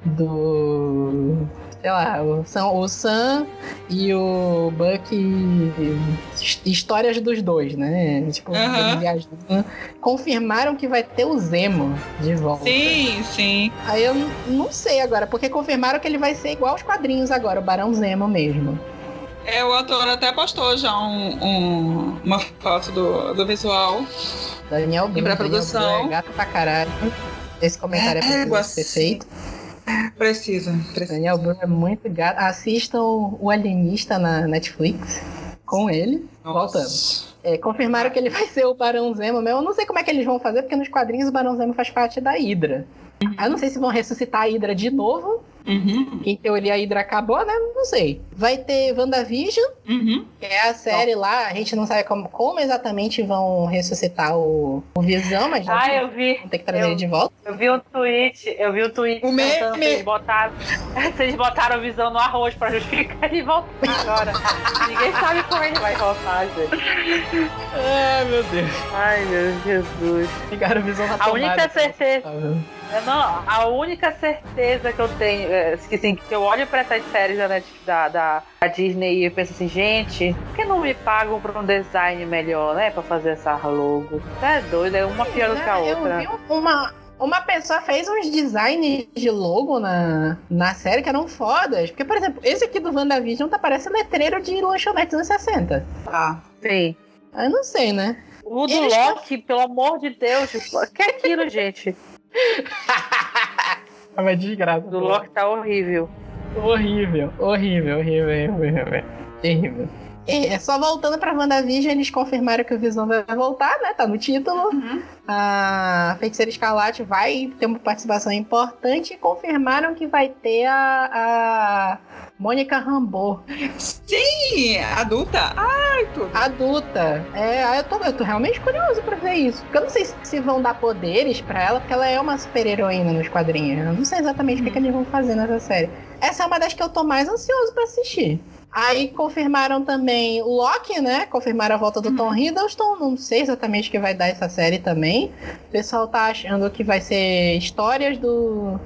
Do. Sei lá, o Sam, o Sam e o Buck. his- Histórias dos dois, né? Tipo, eles viajando. Confirmaram que vai ter o Zemo de volta. Sim, sim. Aí eu não sei agora, porque confirmaram que ele vai ser igual aos quadrinhos agora, o Barão Zemo mesmo. É, o ator até postou já um- um- uma foto do, do visual. Daniel Bruno. pré-produção. Daniel Bruno é gato pra caralho. Esse comentário é, É, preciso égua, ser feito. Precisa, precisa. Daniel Bruno é muito gato. Assistam o Alienista na Netflix com ele. Voltando. Nossa. É, confirmaram que ele vai ser o Barão Zemo mesmo. Eu não sei como é que eles vão fazer, porque nos quadrinhos o Barão Zemo faz parte da Hydra. Aí eu não sei se vão ressuscitar a Hydra de novo. Uhum, Que em teoria a Hydra acabou, né? Não sei. Vai ter WandaVision, uhum. que é a série lá. A gente não sabe como, como exatamente vão ressuscitar o, o Visão, mas Ah, eu vi. vão ter que trazer eu- ele de volta. Eu vi um tweet, eu vi um tweet O meme- eles botaram, eles botaram a visão no arroz pra justificar ele voltar agora. Ninguém sabe como ele vai voltar, gente. Ai, meu Deus. Ai, meu Jesus. Pegaram o Visão na A tomada. única certeza, Tá eu não, a única certeza que eu tenho, é, que, assim, que eu olho pra essas séries da, Netflix, da, da, da Disney e eu penso assim, gente, por que não me pagam por um design melhor, né? Pra fazer essa logo? Tá é doido, é uma pior do que a Eu outra. vi uma, uma pessoa fez uns designs de logo na, na série que eram fodas. Porque, por exemplo, esse aqui do WandaVision tá parecendo letreiro de lanchonete dos anos 60. Tá. Sim. Eu não sei, né? O do Eles Loki, pelo amor de Deus, que é aquilo, gente? É uma desgraça. O do Loki tá horrível. Horrível, horrível, horrível, horrível, horrível. Terrível. É, só voltando pra WandaVision, eles confirmaram que o Visão vai voltar, né? Tá no título. Uhum. A Feiticeira Escarlate vai ter uma participação importante e confirmaram que vai ter a, a Mônica Rambeau, Sim, adulta. Ai, tudo. adulta. É, eu tô, eu tô realmente curioso pra ver isso. Porque eu não sei se- vão dar poderes pra ela, porque ela é uma super-heroína nos quadrinhos. Eu não sei exatamente o que, que eles vão fazer nessa série. Essa é uma das que eu tô mais ansioso pra assistir. Aí confirmaram também o Loki, né? Confirmaram a volta do Tom Hiddleston. Não sei exatamente o que vai dar essa série também. O pessoal tá achando que vai ser histórias do.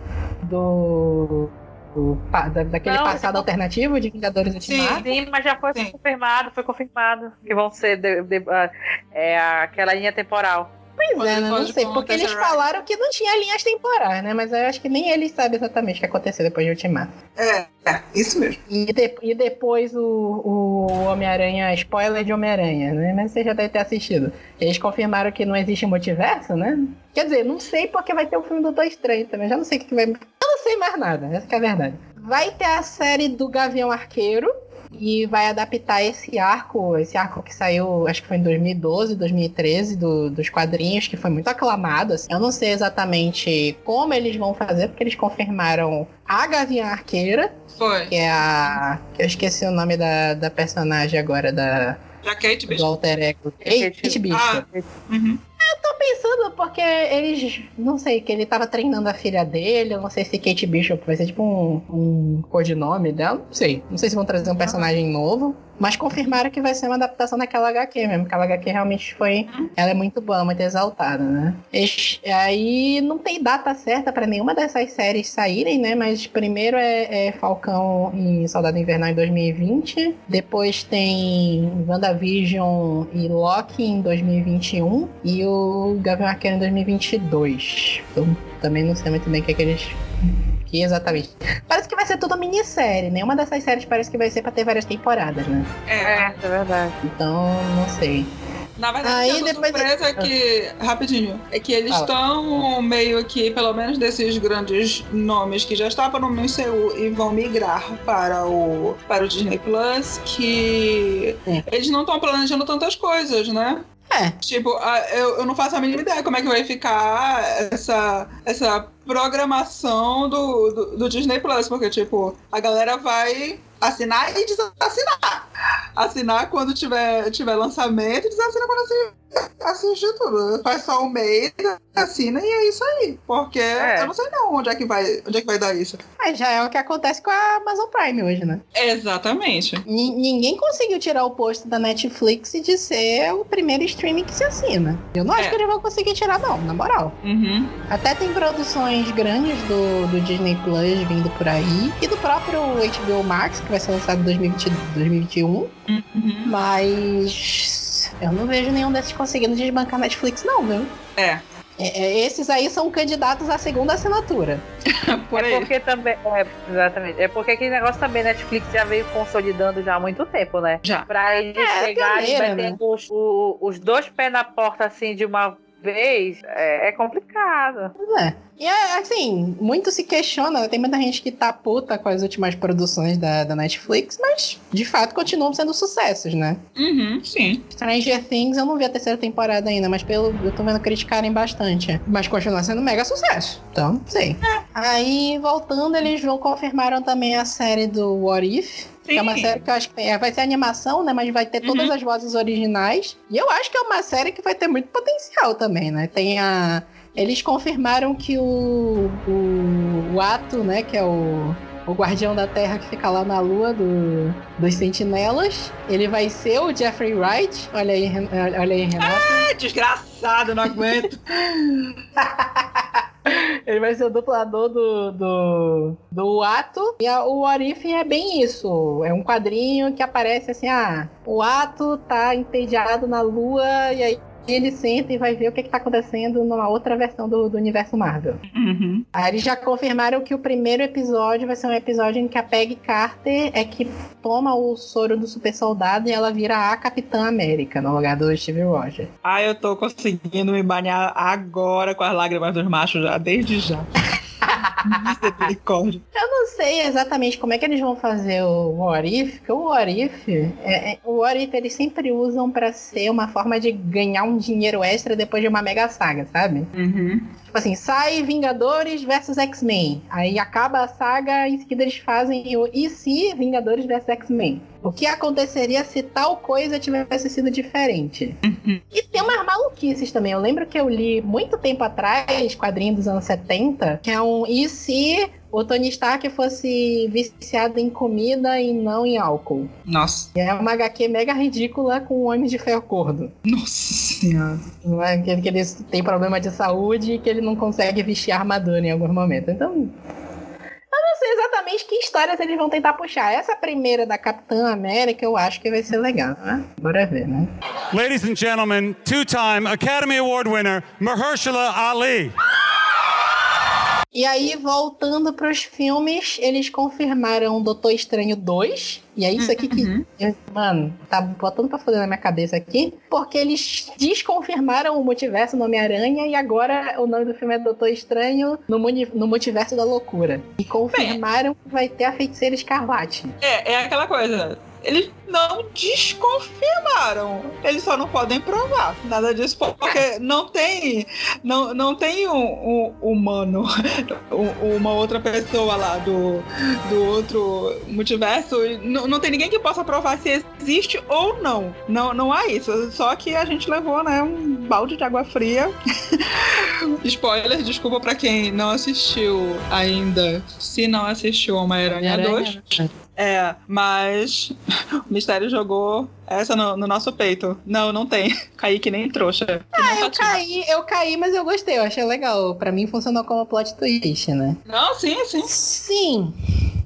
do. Do da- daquele Não, passado alternativo de Vingadores Ultimato. Sim, mas já foi Sim. confirmado, foi confirmado que vão ser de- de- ah, é, aquela linha temporal. Pois é, né? Não sei. Porque eles falaram que não tinha linhas temporais, né? Mas eu acho que nem eles sabem exatamente o que aconteceu depois de Ultimato. É, é, isso mesmo. E, de- e depois o, o Homem-Aranha, spoiler de Homem-Aranha, né? Mas você já deve ter assistido. Eles confirmaram que não existe multiverso, né? Quer dizer, não sei porque vai ter o filme do Doutor Estranho também. Já não sei o que vai. Eu não sei mais nada, essa que é a verdade. Vai ter a série do Gavião Arqueiro. E vai adaptar esse arco, esse arco que saiu, acho que foi em 2012, 2013, do- dos quadrinhos, que foi muito aclamado. assim. Eu não sei exatamente como eles vão fazer, porque eles confirmaram a Gavião Arqueira, Foi. que é a. que eu esqueci o nome da, da personagem agora, da, Já Kate, do bicho. alter ego. Kate- Kate Bishop. Ah. Uhum. Tô pensando porque eles. Não sei, que ele tava treinando a filha dele. Eu não sei se Kate Bishop vai ser tipo um, um codinome dela. Não sei. Não sei se vão trazer um personagem novo. Mas confirmaram que vai ser uma adaptação daquela HQ mesmo. Aquela HQ realmente foi. Ela é muito boa, muito exaltada, né? Eles- aí não tem data certa pra nenhuma dessas séries saírem, né? Mas primeiro é, é Falcão e Soldado Invernal em 2020. Depois tem WandaVision e Loki em 2021. E o Gavião Arqueiro em 2022. Então também não sei muito bem o que, é que eles. Que exatamente. Parece que vai ser tudo minissérie. Nenhuma dessas séries parece que vai ser pra ter várias temporadas, né? É. É, é verdade. Então, não sei. Na verdade, Aí a depois- surpresa é que, rapidinho, é que eles estão meio que, pelo menos desses grandes nomes que já estavam no MCU e vão migrar para o, para o Disney Plus, que Sim. eles não estão planejando tantas coisas, né? É. Tipo, eu, eu não faço a mínima ideia como é que vai ficar essa, essa programação do, do, do Disney Plus, porque, tipo, a galera vai assinar e desassinar. Assinar quando tiver, tiver lançamento e desassinar quando assistir, assistir tudo. Faz só um mês, assina e é isso aí. Porque É. eu não sei não onde é que vai, onde é que vai dar isso. Mas já é o que acontece com a Amazon Prime hoje, né? Exatamente. Ni- ninguém conseguiu tirar o posto da Netflix de ser o primeiro streaming que se assina. Eu não acho É. que eles vão conseguir tirar, não, na moral. Uhum. Até tem produções grandes do, do Disney Plus vindo por aí. E do próprio HBO Max, que vai ser lançado em 2020 2021. Uhum. Mas eu não vejo nenhum desses conseguindo desbancar a Netflix, não, viu? É, É, é, esses aí são candidatos à segunda assinatura. por é aí. porque também. É, exatamente. É porque aquele negócio também, Netflix já veio consolidando já há muito tempo, né? Já. Pra eles É, chegarem pioneira, metendo os, o- os dois pés na porta assim de uma vez, é, é complicado. Pois é. E é, assim, muito se questiona, tem muita gente que tá puta com as últimas produções da, da Netflix, mas de fato continuam sendo sucessos, né? Uhum, sim. Stranger Things eu não vi a terceira temporada ainda, mas pelo eu tô vendo criticarem bastante. Mas continua sendo mega sucesso. Então, sei. Aí, voltando, eles vão confirmaram também a série do What If. Que é uma Sim. série que eu acho que é, vai ser animação, né? Mas vai ter todas as vozes originais. E eu acho que é uma série que vai ter muito potencial também, né? Tem a. Eles confirmaram que o, o, o Ato, né? Que é o, o guardião da Terra que fica lá na lua do, dos sentinelas. Ele vai ser o Jeffrey Wright. Olha aí, olha aí, Renato. É desgraçado, não aguento. Ele vai ser o dublador do, do, do Ato. E a- o Orif é bem isso. É um quadrinho que aparece assim: ah, o Ato tá entediado na lua e aí ele senta e vai ver o que, que tá acontecendo numa outra versão do, do universo Marvel. Uhum. Aí eles já confirmaram que o primeiro episódio vai ser um episódio em que a Peggy Carter é que toma o soro do super soldado e ela vira a Capitã América no lugar do Steve Rogers. Ah, eu tô conseguindo me banhar agora com as lágrimas dos machos já, desde já. Misericórdia. Eu não sei exatamente como é que eles vão fazer o What If, porque o What If, é, é- o What If eles sempre usam pra ser uma forma de ganhar um dinheiro extra depois de uma mega saga, sabe? Uhum. Tipo assim, sai Vingadores versus X-Men. Aí acaba a saga, em seguida eles fazem o e se Vingadores versus X-Men? O que aconteceria se tal coisa tivesse sido diferente? E tem umas maluquices também. Eu lembro que eu li muito tempo atrás, quadrinho dos anos 70, que é um e se o Tony Stark fosse viciado em comida e não em álcool? Nossa. E é uma HQ mega ridícula com o Homem de Ferro Gordo. Nossa senhora. Não é? Que, ele- que ele tem problema de saúde e que ele não consegue vestir armadura em alguns momentos. Então. Eu não sei exatamente que histórias eles vão tentar puxar. Essa primeira da Capitã América eu acho que vai ser legal, né? Bora ver, né? Ladies and gentlemen, two time Academy Award winner, Mahershala Ali. E aí, voltando pros filmes, eles confirmaram Doutor Estranho 2. E é isso aqui que. Uhum. eu- mano, tá botando pra foder na minha cabeça aqui. Porque eles desconfirmaram o multiverso no Homem-Aranha e agora o nome do filme é Doutor Estranho no, no multiverso da loucura. E confirmaram que vai ter a feiticeira escarlate. É, é aquela coisa. Eles não desconfirmaram. Eles só não podem provar nada disso, porque não tem, não, não tem um, um humano, um- uma outra pessoa lá do, do outro multiverso. Não, não tem ninguém que possa provar se existe ou não. Não, não há isso. Só que a gente levou, né, um balde de água fria. Spoiler, desculpa pra quem não assistiu ainda. Se não assistiu Homem-Aranha 2. É, mas o mistério jogou essa no, no nosso peito. Não, não tem. Caí que nem trouxa. Ah, eu caí, eu caí, mas eu gostei, eu achei legal. Pra mim funcionou como plot twist, né? Não, sim, sim. Sim.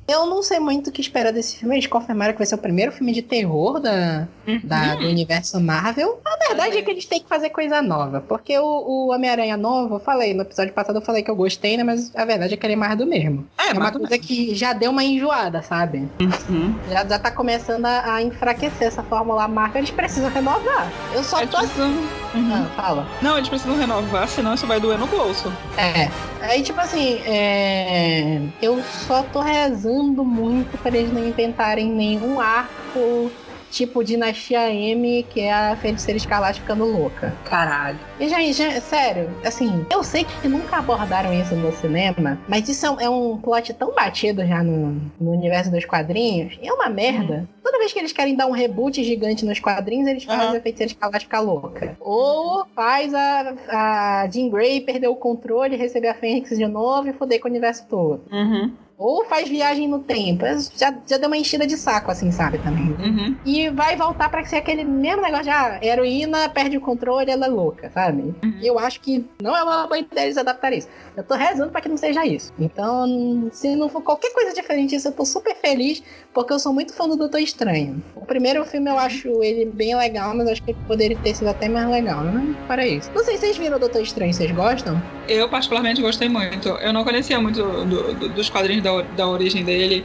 Eu não sei muito o que esperar desse filme. Eles confirmaram que vai ser o primeiro filme de terror da, da- do universo Marvel. A verdade é que eles têm que fazer coisa nova. Porque o, o Homem-Aranha novo, eu falei, no episódio passado eu falei que eu gostei, né? Mas a verdade é que ele é mais do mesmo. É, É uma coisa que já deu uma enjoada, sabe? Uhum. Já, já tá começando a, a enfraquecer essa fórmula Marvel. Eles precisam renovar. Eu só Eles tô. precisam- Uhum. Ah, fala. Não, eles precisam renovar, senão isso vai doer no bolso. É. Aí, tipo assim, é... eu só tô rezando muito pra eles não inventarem nenhum arco tipo Dinastia M, que é a Feiticeira Escarlate ficando louca. Caralho. E, gente, já- sério, assim, eu sei que nunca abordaram isso no cinema, mas isso é um, é um plot tão batido já no, no universo dos quadrinhos, e é uma merda. Toda vez que eles querem dar um reboot gigante nos quadrinhos, eles fazem Aham. a Feiticeira Escarlate ficar louca. Ou faz a, a Jean Grey perder o controle, receber a Fênix de novo e foder com o universo todo. Uhum. Ou faz viagem no tempo. Já, já deu uma enchida de saco, assim, sabe, também. Uhum. E vai voltar pra ser aquele mesmo negócio de ah, heroína perde o controle, ela é louca, sabe? E eu acho que não é uma boa ideia eles adaptarem isso. Eu tô rezando pra que não seja isso. Então, se não for qualquer coisa diferente disso, eu tô super feliz, porque eu sou muito fã do Doutor Estranho. O primeiro filme eu acho ele bem legal, mas acho que ele poderia ter sido até mais legal, né? Para isso. Não sei se vocês viram o Doutor Estranho, vocês gostam? Eu, particularmente, gostei muito. Eu não conhecia muito do- do- dos quadrinhos da, da origem dele.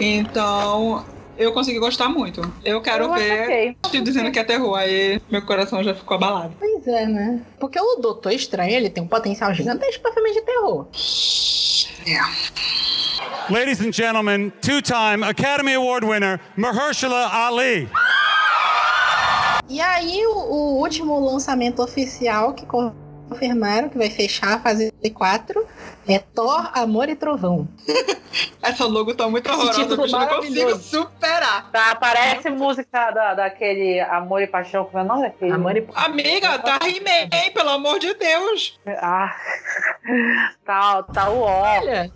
Então, eu consegui gostar muito. Eu quero Eu ver. ok. Te dizendo que é terror, aí meu coração já ficou abalado. Pois é, né? Porque o Doutor Estranho, ele tem um potencial gigantesco pra filme de terror. Ladies and gentlemen, two time Academy Award winner, Mahershala Ali. E aí, o, o último lançamento oficial que confirmaram que vai fechar a fase 4 é Thor, Amor e Trovão. Essa logo tá muito horrorosa. Eu não consigo superar. Tá, parece música da, daquele Amor e Paixão, como é o nome daquele? Amor e Amiga, tá He-Man, pelo amor de Deus. Ah, tá, tá o ó. Olha,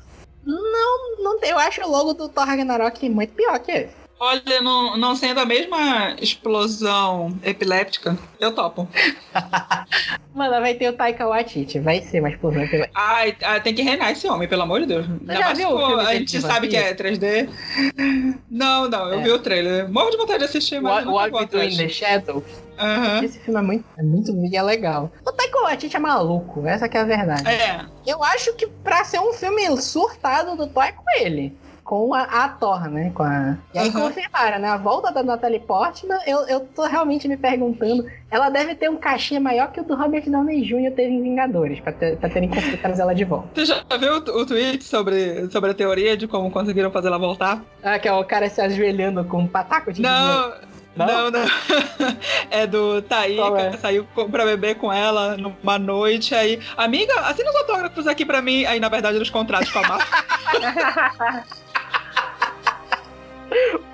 não, não tem, eu acho o logo do Thor Ragnarok muito pior que esse. Olha, não, não sendo a mesma explosão epiléptica, eu topo. Mano, vai ter o Taika Waititi, vai ser uma explosão. vai- Ai, ai, tem que reinar esse homem, pelo amor de Deus. Ainda já mais viu o filme a gente sabe que é 3D. Não, não, eu É. vi o trailer. Morro de vontade de assistir, mas eu não vou in atrás. the Shadows. Aham. Esse filme é muito, é muito e é legal. O Taika Waititi é maluco, essa que é a verdade. É, Eu acho que pra ser um filme surtado do com ele. Com a, a Thor, né? Com a... E aí Aham. confirmaram, né? A volta da Natalie Portman, eu, eu tô realmente me perguntando. Ela deve ter um cachê maior que o do Robert Downey Jr. teve em Vingadores, pra, ter, pra terem conseguido trazer ela de volta. Você já viu o, o tweet sobre, sobre a teoria de como conseguiram fazer ela voltar? Ah, que é o cara se ajoelhando com um pataco de dinheiro. Não, não, não. É do Taíka, é? saiu pra beber com ela numa noite, aí, amiga, assina os autógrafos aqui pra mim. Aí, na verdade, eles contratos com a marca.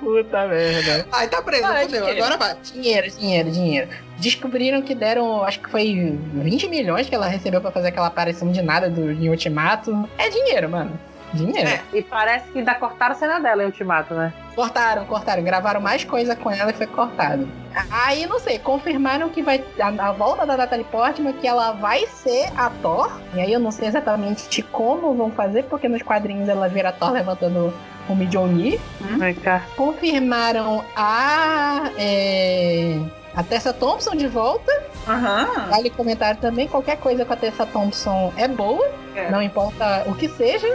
Puta merda. Ai, tá preso, Ah, fudeu, dinheiro. agora vai. Dinheiro, dinheiro, dinheiro. Descobriram que deram, acho que foi 20 milhões que ela recebeu pra fazer aquela aparição de nada do, em Ultimato. É dinheiro, mano. Dinheiro. É. E parece que ainda cortaram a cena dela em Ultimato, né? Cortaram, cortaram. Gravaram mais coisa com ela e foi cortado. Aí, não sei, confirmaram que vai. A, a volta da Natalie Portman, que ela vai ser a Thor. E aí eu não sei exatamente como vão fazer, porque nos quadrinhos ela vira a Thor levantando o Mjolnir. Vem cá. Confirmaram a. é, a Tessa Thompson de volta. Aham. Vale comentário também, qualquer coisa com a Tessa Thompson é boa, É. não importa o que seja,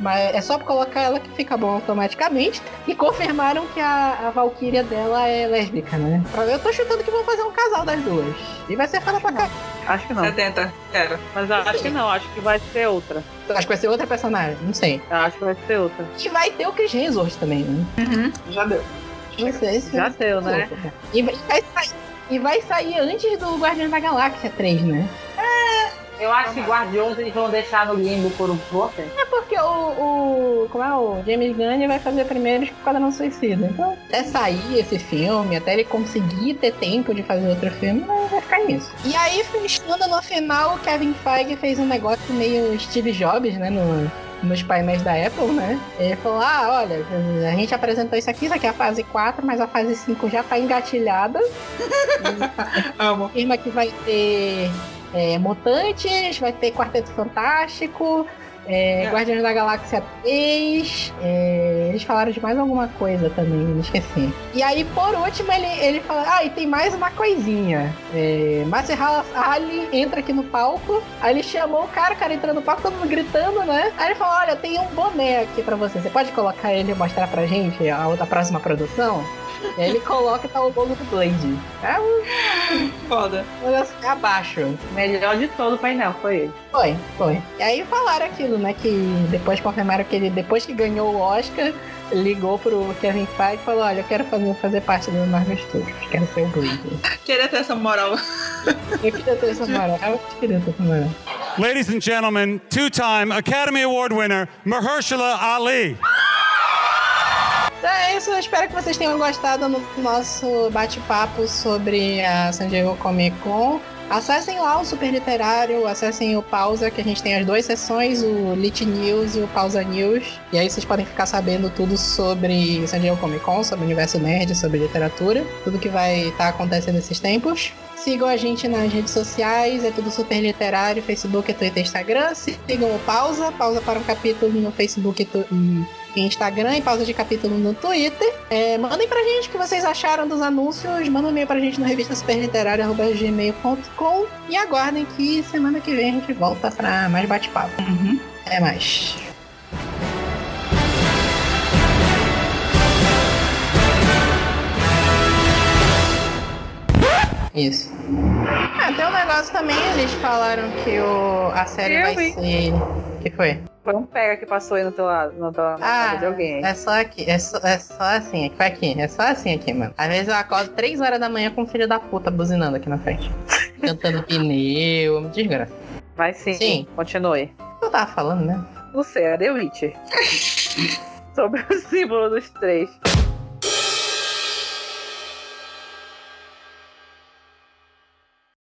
mas é só colocar ela que fica boa automaticamente. E confirmaram que a, a Valkyria dela é lésbica, né? Eu tô chutando que vão fazer um casal das duas. E vai ser fala pra cá. Acho que não. 70, era. Mas acho que não, acho que vai ser outra. Acho que vai ser outra personagem, não sei. Acho que vai ser outra. E vai ter o Chris Hemsworth também, né? Já deu. Não sei se Já deu, né? E vai, vai sair, e vai sair antes do Guardiões da Galáxia 3, né? Eu acho que Guardiões eles vão deixar no limbo por um pouco. É porque o, o. Como é? O James Gunn vai fazer primeiro Esquadrão Suicida. Então, até sair esse filme, até ele conseguir ter tempo de fazer outro filme, vai ficar nisso. E aí, fechando no final, o Kevin Feige fez um negócio meio Steve Jobs, né? No, nos painéis da Apple, né? Ele falou: ah, olha, a gente apresentou isso aqui, isso aqui é a fase 4, mas a fase 5 já tá engatilhada. Amo. Afirma que vai ter é, mutantes, vai ter Quarteto Fantástico, É, É. Guardiões da Galáxia 3. é, eles falaram de mais alguma coisa também, me esqueci. E aí, por último, ele, ele fala: Ah, e tem mais uma coisinha. É, Márcio Ali entra aqui no palco. Aí ele chamou o cara, o cara entrando no palco, todo mundo gritando, né? Aí ele falou: Olha, tem um boné aqui pra você. Você pode colocar ele e mostrar pra gente a outra próxima produção? E aí ele coloca e tá o logo do Blade. É um Foda. negócio abaixo. Melhor de todo o painel foi ele. Foi, foi. E aí falaram aquilo, né? Que depois confirmaram que ele, depois que ganhou o Oscar, ligou pro Kevin Feige e falou: Olha, eu quero fazer, fazer parte do Marvel Studios, quero ser o Blade. Queria ter essa moral. Eu queria ter essa moral, eu queria ter essa moral. Ladies and gentlemen, two-time Academy Award winner Mahershala Ali. Então é isso, eu espero que vocês tenham gostado do nosso bate-papo sobre a San Diego Comic Con. Acessem lá o Super Literário, acessem o Pausa, que a gente tem as duas sessões, o Lit News e o Pausa News. E aí vocês podem ficar sabendo tudo sobre San Diego Comic Con, sobre o universo nerd, sobre literatura, tudo que vai estar acontecendo nesses tempos. Sigam a gente nas redes sociais, é tudo Super Literário, Facebook, Twitter, Instagram. Sigam o Pausa, Pausa para um capítulo no Facebook e em Instagram e pausa de capítulo no Twitter. É, mandem pra gente o que vocês acharam dos anúncios. Manda um e-mail pra gente no revista superliterária.gmail.com e aguardem que semana que vem a gente volta pra mais bate-papo. Até mais. Isso. Ah, tem um negócio também, eles falaram que o, a série Eu vai vi. ser. O que foi? Foi um pega que passou aí no teu lado, na tua Ah, de alguém. É só aqui, é só, é só assim, aqui, foi aqui, é só assim aqui, mano. Às vezes eu acordo 3 horas da manhã com o filho da puta buzinando aqui na frente. Cantando pneu, desgraça. Vai sim, Sim. continue. Eu tava falando, né? Você, a The Witcher. Sobre o símbolo dos três.